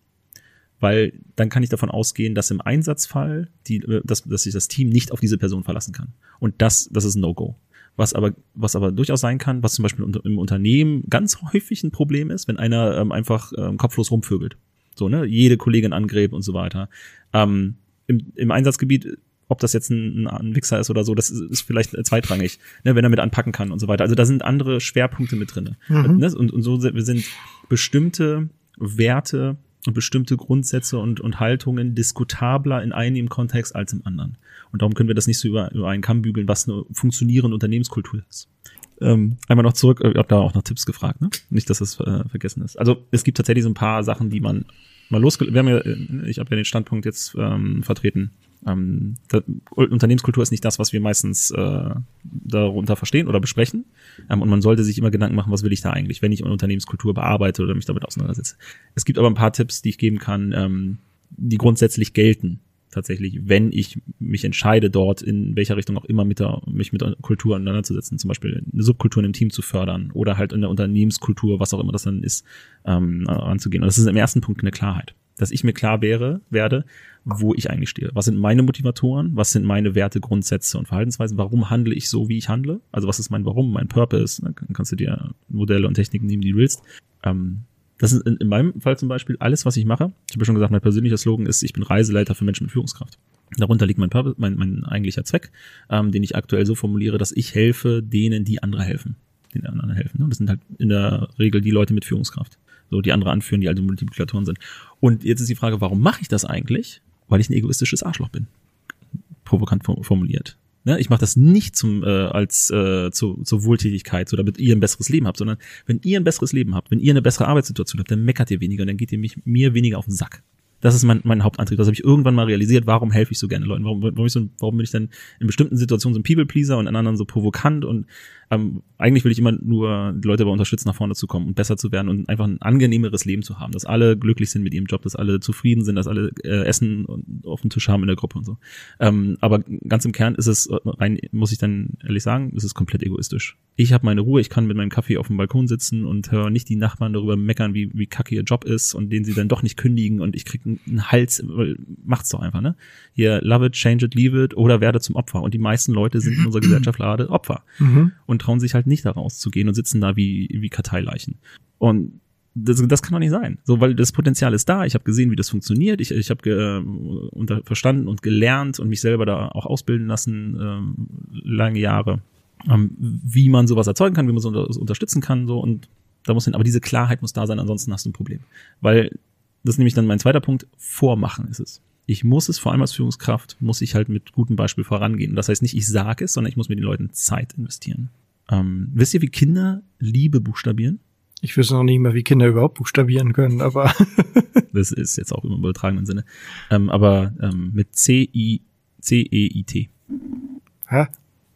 Weil dann kann ich davon ausgehen, dass im Einsatzfall die, äh, dass, dass sich das Team nicht auf diese Person verlassen kann. Und das, das ist ein No-Go. Was aber, was aber durchaus sein kann, was zum Beispiel im Unternehmen ganz häufig ein Problem ist, wenn einer ähm, einfach ähm, kopflos rumvögelt. So, ne, jede Kollegin angräbt und so weiter. Ähm, im, Im Einsatzgebiet, ob das jetzt ein, ein Wichser ist oder so, das ist, ist vielleicht zweitrangig, ne, wenn er mit anpacken kann und so weiter. Also da sind andere Schwerpunkte mit drin. Mhm. Ne? Und, und so sind, wir sind bestimmte Werte und bestimmte Grundsätze und, und Haltungen diskutabler in einem Kontext als im anderen. Und darum können wir das nicht so über, über einen Kamm bügeln, was eine funktionierende Unternehmenskultur ist. Ähm, einmal noch zurück, ich habe da auch nach Tipps gefragt, ne? Nicht, dass das äh, vergessen ist. Also es gibt tatsächlich so ein paar Sachen, die man mal losge... Wir haben ja, äh, ich habe ja den Standpunkt jetzt ähm, vertreten. Ähm, Unternehmenskultur ist nicht das, was wir meistens äh, darunter verstehen oder besprechen. Ähm, und man sollte sich immer Gedanken machen, was will ich da eigentlich, wenn ich Unternehmenskultur bearbeite oder mich damit auseinandersetze. Es gibt aber ein paar Tipps, die ich geben kann, ähm, die grundsätzlich gelten tatsächlich, wenn ich mich entscheide, dort in welcher Richtung auch immer mit der, mich mit der Kultur auseinanderzusetzen, zum Beispiel eine Subkultur in einem Team zu fördern oder halt in der Unternehmenskultur, was auch immer das dann ist, ähm, anzugehen. Und das ist im ersten Punkt eine Klarheit. Dass ich mir klar wäre, werde, wo ich eigentlich stehe. Was sind meine Motivatoren? Was sind meine Werte, Grundsätze und Verhaltensweisen? Warum handle ich so, wie ich handle? Also was ist mein Warum, mein Purpose? Dann kannst du dir Modelle und Techniken nehmen, die du willst. Ähm, das ist in, in meinem Fall zum Beispiel alles, was ich mache. Ich habe ja schon gesagt, mein persönlicher Slogan ist, ich bin Reiseleiter für Menschen mit Führungskraft. Darunter liegt mein, Purpose, mein, mein eigentlicher Zweck, ähm, den ich aktuell so formuliere, dass ich helfe denen, die andere helfen. Den anderen helfen. Und das sind halt in der Regel die Leute mit Führungskraft. So, die andere anführen, die also Multiplikatoren sind. Und jetzt ist die Frage, warum mache ich das eigentlich? Weil ich ein egoistisches Arschloch bin. Provokant formuliert. Ne? Ich mache das nicht zum äh, als äh, zu, zur Wohltätigkeit, so damit ihr ein besseres Leben habt, sondern wenn ihr ein besseres Leben habt, wenn ihr eine bessere Arbeitssituation habt, dann meckert ihr weniger und dann geht ihr mich, mir weniger auf den Sack. Das ist mein, mein Hauptantrieb. Das habe ich irgendwann mal realisiert. Warum helfe ich so gerne Leuten? Warum, warum, ich so, warum bin ich denn in bestimmten Situationen so ein People-Pleaser und in anderen so provokant und ähm, eigentlich will ich immer nur die Leute dabei unterstützen, nach vorne zu kommen und besser zu werden und einfach ein angenehmeres Leben zu haben, dass alle glücklich sind mit ihrem Job, dass alle zufrieden sind, dass alle äh, Essen auf dem Tisch haben in der Gruppe und so. Ähm, aber ganz im Kern ist es rein, muss ich dann ehrlich sagen, ist es komplett egoistisch. Ich habe meine Ruhe, ich kann mit meinem Kaffee auf dem Balkon sitzen und höre nicht die Nachbarn darüber meckern, wie, wie kacke ihr Job ist und den sie dann doch nicht kündigen und ich krieg einen Hals, macht's doch einfach, ne? Hier, love it, change it, leave it oder werde zum Opfer. Und die meisten Leute sind in unserer [CLEARS THROAT] Gesellschaft gerade Opfer. Mhm. Und und trauen sich halt nicht da rauszugehen und sitzen da wie, wie Karteileichen. Und das, das kann doch nicht sein. So, weil das Potenzial ist da. Ich habe gesehen, wie das funktioniert. Ich, ich habe äh, verstanden und gelernt und mich selber da auch ausbilden lassen, ähm, lange Jahre, ähm, wie man sowas erzeugen kann, wie man so unter, unterstützen kann. So und da muss hin, aber diese Klarheit muss da sein, ansonsten hast du ein Problem. Weil das ist nämlich dann mein zweiter Punkt. Vormachen ist es ich muss es vor allem als Führungskraft, muss ich halt mit gutem Beispiel vorangehen. Das heißt nicht, ich sage es, sondern ich muss mit den Leuten Zeit investieren. Ähm, wisst ihr, wie Kinder Liebe buchstabieren? Ich wüsste noch nicht mehr, wie Kinder überhaupt buchstabieren können, aber. [LAUGHS] das ist jetzt auch im übertragenen Sinne. Ähm, aber ähm, mit C-I, C-E-I-T. Hä?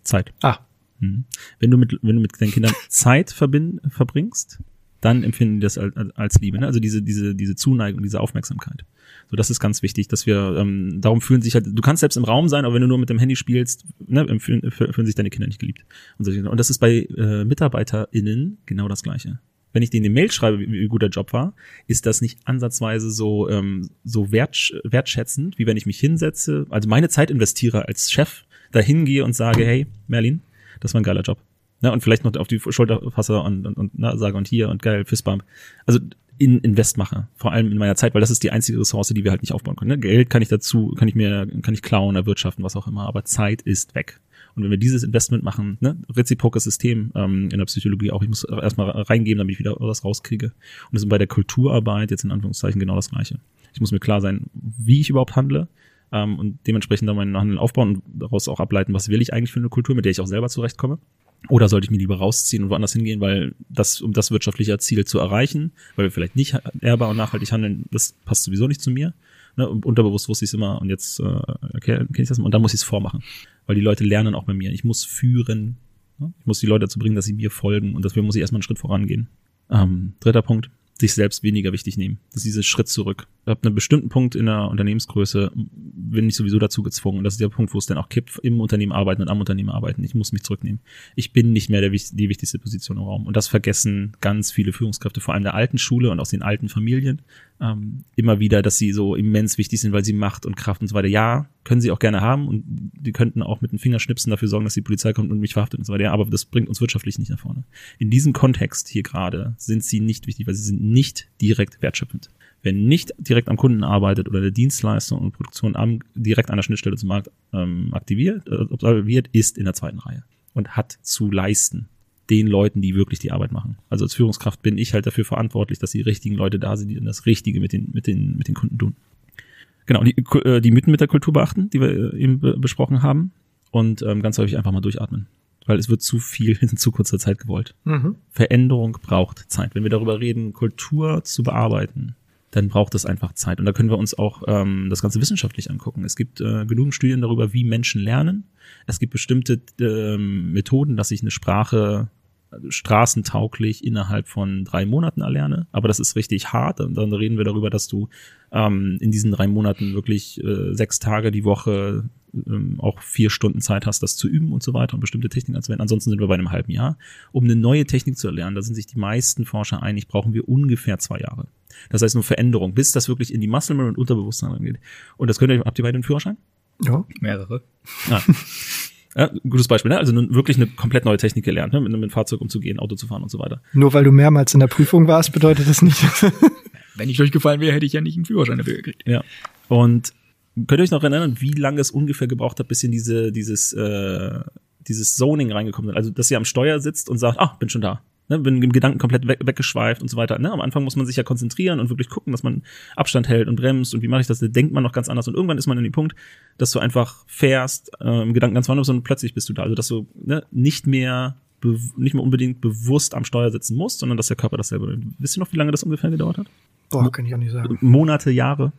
Zeit. Ah. Mhm. Wenn du mit, wenn du mit deinen Kindern Zeit verbind, verbringst, dann empfinden die das als, als Liebe. Ne? Also diese, diese, diese Zuneigung, diese Aufmerksamkeit. So, das ist ganz wichtig, dass wir, ähm, darum fühlen sich halt, du kannst selbst im Raum sein, aber wenn du nur mit dem Handy spielst, ne, fühlen, fühlen sich deine Kinder nicht geliebt. Und, so, und das ist bei äh, MitarbeiterInnen genau das Gleiche. Wenn ich denen eine Mail schreibe, wie, wie gut der Job war, ist das nicht ansatzweise so, ähm, so wert, wertschätzend, wie wenn ich mich hinsetze, also meine Zeit investiere als Chef, da hingehe und sage, hey, Merlin, das war ein geiler Job. Ne, und vielleicht noch auf die Schulter fasse und, und, und na, sage und hier und geil, Fistbump. Also in Invest mache, vor allem in meiner Zeit, weil das ist die einzige Ressource, die wir halt nicht aufbauen können. Ne? Geld kann ich dazu, kann ich mir, kann ich klauen, erwirtschaften, was auch immer, aber Zeit ist weg. Und wenn wir dieses Investment machen, ne, reziprokes System ähm, in der Psychologie auch, ich muss erstmal reingeben, damit ich wieder was rauskriege. Und das ist bei der Kulturarbeit jetzt in Anführungszeichen genau das Gleiche. Ich muss mir klar sein, wie ich überhaupt handle ähm, und dementsprechend dann meinen Handel aufbauen und daraus auch ableiten, was will ich eigentlich für eine Kultur, mit der ich auch selber zurechtkomme. Oder sollte ich mir lieber rausziehen und woanders hingehen, weil das, um das wirtschaftliche Ziel zu erreichen, weil wir vielleicht nicht ehrbar und nachhaltig handeln, das passt sowieso nicht zu mir. Ne? Und unterbewusst wusste ich es immer und jetzt äh, kenne ich das mal und dann muss ich es vormachen. Weil die Leute lernen auch bei mir. Ich muss führen. Ich muss die Leute dazu bringen, dass sie mir folgen und dafür muss ich erstmal einen Schritt vorangehen. Ähm, dritter Punkt, sich selbst weniger wichtig nehmen. Das ist dieser Schritt zurück. Ab einem bestimmten Punkt in der Unternehmensgröße bin ich sowieso dazu gezwungen. Und das ist der Punkt, wo es dann auch kippt, im Unternehmen arbeiten und am Unternehmen arbeiten. Ich muss mich zurücknehmen. Ich bin nicht mehr der, die wichtigste Position im Raum. Und das vergessen ganz viele Führungskräfte, vor allem der alten Schule und aus den alten Familien, ähm, immer wieder, dass sie so immens wichtig sind, weil sie Macht und Kraft und so weiter. Ja, können sie auch gerne haben und die könnten auch mit den Fingerschnipsen dafür sorgen, dass die Polizei kommt und mich verhaftet und so weiter. Ja, aber das bringt uns wirtschaftlich nicht nach vorne. In diesem Kontext hier gerade sind sie nicht wichtig, weil sie sind nicht direkt wertschöpfend. Wer nicht direkt am Kunden arbeitet oder der Dienstleistung und Produktion am, direkt an der Schnittstelle zum Markt ähm, aktiviert, äh, absolviert, ist in der zweiten Reihe und hat zu leisten den Leuten, die wirklich die Arbeit machen. Also als Führungskraft bin ich halt dafür verantwortlich, dass die richtigen Leute da sind, die das Richtige mit den, mit den, mit den Kunden tun. Genau, die, äh, die Mythen mit der Kultur beachten, die wir äh, eben besprochen haben. Und ähm, ganz häufig einfach mal durchatmen. Weil es wird zu viel in zu kurzer Zeit gewollt. Mhm. Veränderung braucht Zeit. Wenn wir darüber reden, Kultur zu bearbeiten, dann braucht es einfach Zeit. Und da können wir uns auch ähm, das Ganze wissenschaftlich angucken. Es gibt äh, genug Studien darüber, wie Menschen lernen. Es gibt bestimmte ähm, Methoden, dass sich eine Sprache straßentauglich innerhalb von drei Monaten erlerne. Aber das ist richtig hart. Und dann reden wir darüber, dass du ähm, in diesen drei Monaten wirklich äh, sechs Tage die Woche ähm, auch vier Stunden Zeit hast, das zu üben und so weiter und bestimmte Techniken anzuwenden. Ansonsten sind wir bei einem halben Jahr. Um eine neue Technik zu erlernen, da sind sich die meisten Forscher einig, brauchen wir ungefähr zwei Jahre. Das heißt nur Veränderung, bis das wirklich in die Muscle Memory und Unterbewusstsein angeht. Und das könnt ihr, habt ihr beide einen Führerschein? Ja, mehrere. Ah. Ja, gutes Beispiel, ne? Also wirklich eine komplett neue Technik gelernt, ne? mit, dem Fahrzeug umzugehen, Auto zu fahren und so weiter. Nur weil du mehrmals in der Prüfung warst, bedeutet das nicht. Wenn ich durchgefallen wäre, hätte ich ja nicht einen Führerschein dafür gekriegt. Ja. Und könnt ihr euch noch erinnern, wie lange es ungefähr gebraucht hat, bis in diese, dieses, äh, dieses Zoning reingekommen sind? Also, dass ihr am Steuer sitzt und sagt, ah, bin schon da ne, bin im Gedanken komplett weg, weggeschweift und so weiter. Ne? Am Anfang muss man sich ja konzentrieren und wirklich gucken, dass man Abstand hält und bremst und wie mache ich das? Da denkt man noch ganz anders und irgendwann ist man in dem Punkt, dass du einfach fährst, äh, im Gedanken ganz woanders und plötzlich bist du da. Also dass du ne, nicht mehr nicht mehr unbedingt bewusst am Steuer sitzen musst, sondern dass der Körper das selber. Wisst ihr noch, wie lange das ungefähr gedauert hat? Boah, kann ich auch nicht sagen. Monate, Jahre?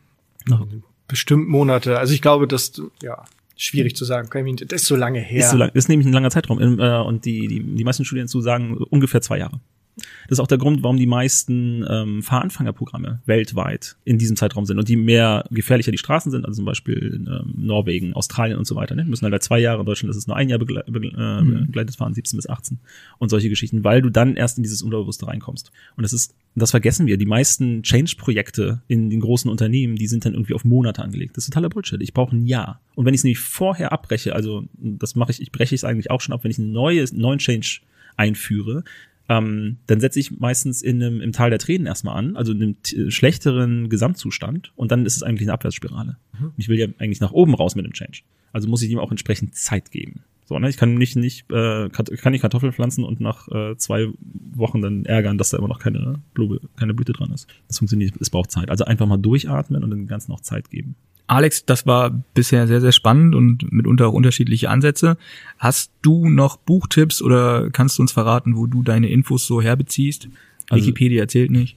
Bestimmt Monate. Also ich glaube, dass ja Schwierig zu sagen. Das ist so lange her. Ist, so lang, ist nämlich ein langer Zeitraum. Äh, und die, die, die meisten Studien zu sagen ungefähr zwei Jahre. Das ist auch der Grund, warum die meisten ähm, Fahranfängerprogramme weltweit in diesem Zeitraum sind und die mehr gefährlicher die Straßen sind, also zum Beispiel in ähm, Norwegen, Australien und so weiter. Ne? Die müssen halt zwei Jahre, in Deutschland ist es nur ein Jahr begle äh, mhm. begleitet fahren, 17 bis 18 und solche Geschichten, weil du dann erst in dieses Unterbewusste reinkommst. Und das ist, das vergessen wir. Die meisten Change-Projekte in den großen Unternehmen, die sind dann irgendwie auf Monate angelegt. Das ist totaler Bullshit. Ich brauche ein Jahr. Und wenn ich es nämlich vorher abbreche, also das mache ich, ich breche es eigentlich auch schon ab, wenn ich ein neues, neuen Change einführe, ähm, dann setze ich meistens in einem, im Tal der Tränen erstmal an, also in einem schlechteren Gesamtzustand und dann ist es eigentlich eine Abwärtsspirale. Mhm. Ich will ja eigentlich nach oben raus mit dem Change. Also muss ich ihm auch entsprechend Zeit geben. So, ne? Ich kann nicht, nicht, äh, kann nicht Kartoffeln pflanzen und nach äh, zwei Wochen dann ärgern, dass da immer noch keine Blume, keine Blüte dran ist. Das funktioniert, es braucht Zeit. Also einfach mal durchatmen und dem Ganzen auch Zeit geben. Alex, das war bisher sehr, sehr spannend und mitunter auch unterschiedliche Ansätze. Hast du noch Buchtipps oder kannst du uns verraten, wo du deine Infos so herbeziehst? Also, Wikipedia erzählt nicht.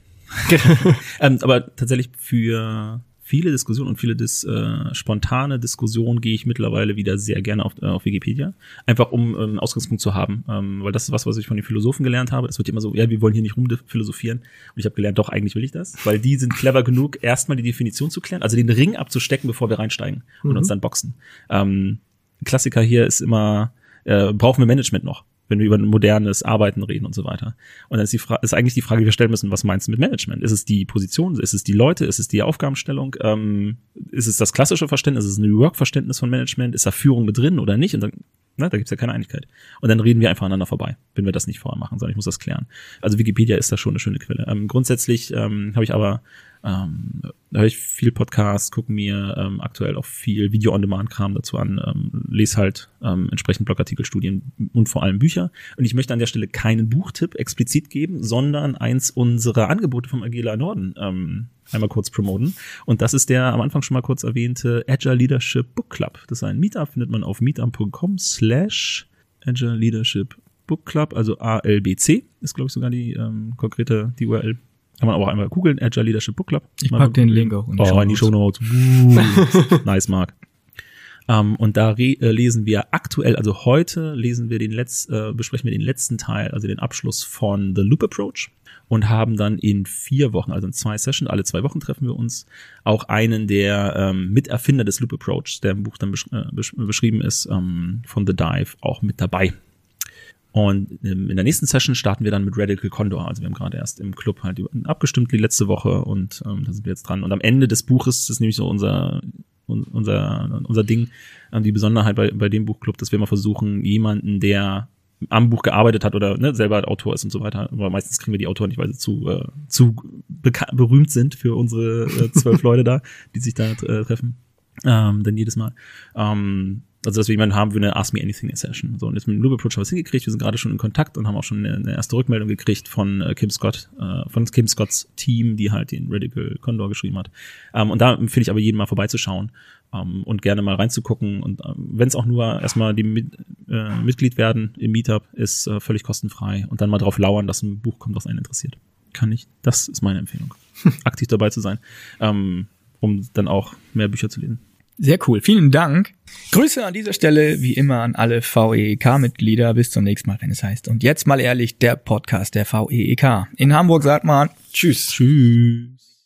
[LAUGHS] ähm, aber tatsächlich für viele Diskussionen und viele dis, äh, spontane Diskussionen gehe ich mittlerweile wieder sehr gerne auf, äh, auf Wikipedia. Einfach um ähm, einen Ausgangspunkt zu haben. Ähm, weil das ist was, was ich von den Philosophen gelernt habe. Es wird immer so, ja, wir wollen hier nicht rumphilosophieren. Und ich habe gelernt, doch, eigentlich will ich das. Weil die sind clever genug, erstmal die Definition zu klären, also den Ring abzustecken, bevor wir reinsteigen und mhm. uns dann boxen. Ähm, Klassiker hier ist immer, äh, brauchen wir Management noch? Wenn wir über modernes Arbeiten reden und so weiter. Und dann ist, die Frage, ist eigentlich die Frage, die wir stellen müssen, was meinst du mit Management? Ist es die Position? Ist es die Leute? Ist es die Aufgabenstellung? Ähm, ist es das klassische Verständnis? Ist es ein New Work-Verständnis von Management? Ist da Führung mit drin oder nicht? Und dann, na, da gibt's ja keine Einigkeit. Und dann reden wir einfach aneinander vorbei, wenn wir das nicht vorher machen, sondern ich muss das klären. Also Wikipedia ist da schon eine schöne Quelle. Ähm, grundsätzlich ähm, habe ich aber ähm, höre ich viel Podcasts, gucke mir ähm, aktuell auch viel Video-on-Demand-Kram dazu an, ähm, lese halt ähm, entsprechend Blogartikel, Studien und vor allem Bücher. Und ich möchte an der Stelle keinen Buchtipp explizit geben, sondern eins unserer Angebote vom Agila Norden ähm, einmal kurz promoten. Und das ist der am Anfang schon mal kurz erwähnte Agile Leadership Book Club. Das ist ein Meetup, findet man auf meetup.com slash Agile Leadership Book Club, also ALBC ist, glaube ich, sogar die ähm, konkrete die URL kann man aber auch einmal googeln, Agile Leadership Book Club. Ich pack den Link auch in die, oh, in die Show Notes. [LAUGHS] nice, Mark. Ähm, und da re äh, lesen wir aktuell, also heute lesen wir den Letz äh, besprechen wir den letzten Teil, also den Abschluss von The Loop Approach und haben dann in vier Wochen, also in zwei Sessions, alle zwei Wochen treffen wir uns, auch einen der ähm, Miterfinder des Loop Approach, der im Buch dann besch äh, besch beschrieben ist, ähm, von The Dive, auch mit dabei. Und ähm, in der nächsten Session starten wir dann mit Radical Condor. Also wir haben gerade erst im Club halt abgestimmt die letzte Woche und ähm, da sind wir jetzt dran. Und am Ende des Buches ist nämlich so unser unser unser Ding, ähm, die Besonderheit bei, bei dem Buchclub, dass wir mal versuchen, jemanden, der am Buch gearbeitet hat oder ne, selber Autor ist und so weiter. Aber meistens kriegen wir die Autoren nicht, weil sie zu, äh, zu berühmt sind für unsere äh, zwölf [LAUGHS] Leute da, die sich da äh, treffen. Ähm, dann jedes Mal. Ähm, also, dass wir jemanden haben für eine Ask Me Anything Session. So, und jetzt mit dem Noob Approach haben wir es hingekriegt. Wir sind gerade schon in Kontakt und haben auch schon eine, eine erste Rückmeldung gekriegt von äh, Kim Scott, äh, von Kim Scotts Team, die halt den Radical Condor geschrieben hat. Ähm, und da empfehle ich aber jeden mal vorbeizuschauen ähm, und gerne mal reinzugucken. Und ähm, wenn es auch nur erstmal die mit, äh, Mitglied werden im Meetup, ist äh, völlig kostenfrei. Und dann mal drauf lauern, dass ein Buch kommt, was einen interessiert. Kann ich. Das ist meine Empfehlung. [LAUGHS] Aktiv dabei zu sein, ähm, um dann auch mehr Bücher zu lesen. Sehr cool. Vielen Dank. Grüße an dieser Stelle wie immer an alle VEEK-Mitglieder. Bis zum nächsten Mal, wenn es heißt. Und jetzt mal ehrlich, der Podcast der VEEK. In Hamburg sagt man Tschüss. Tschüss.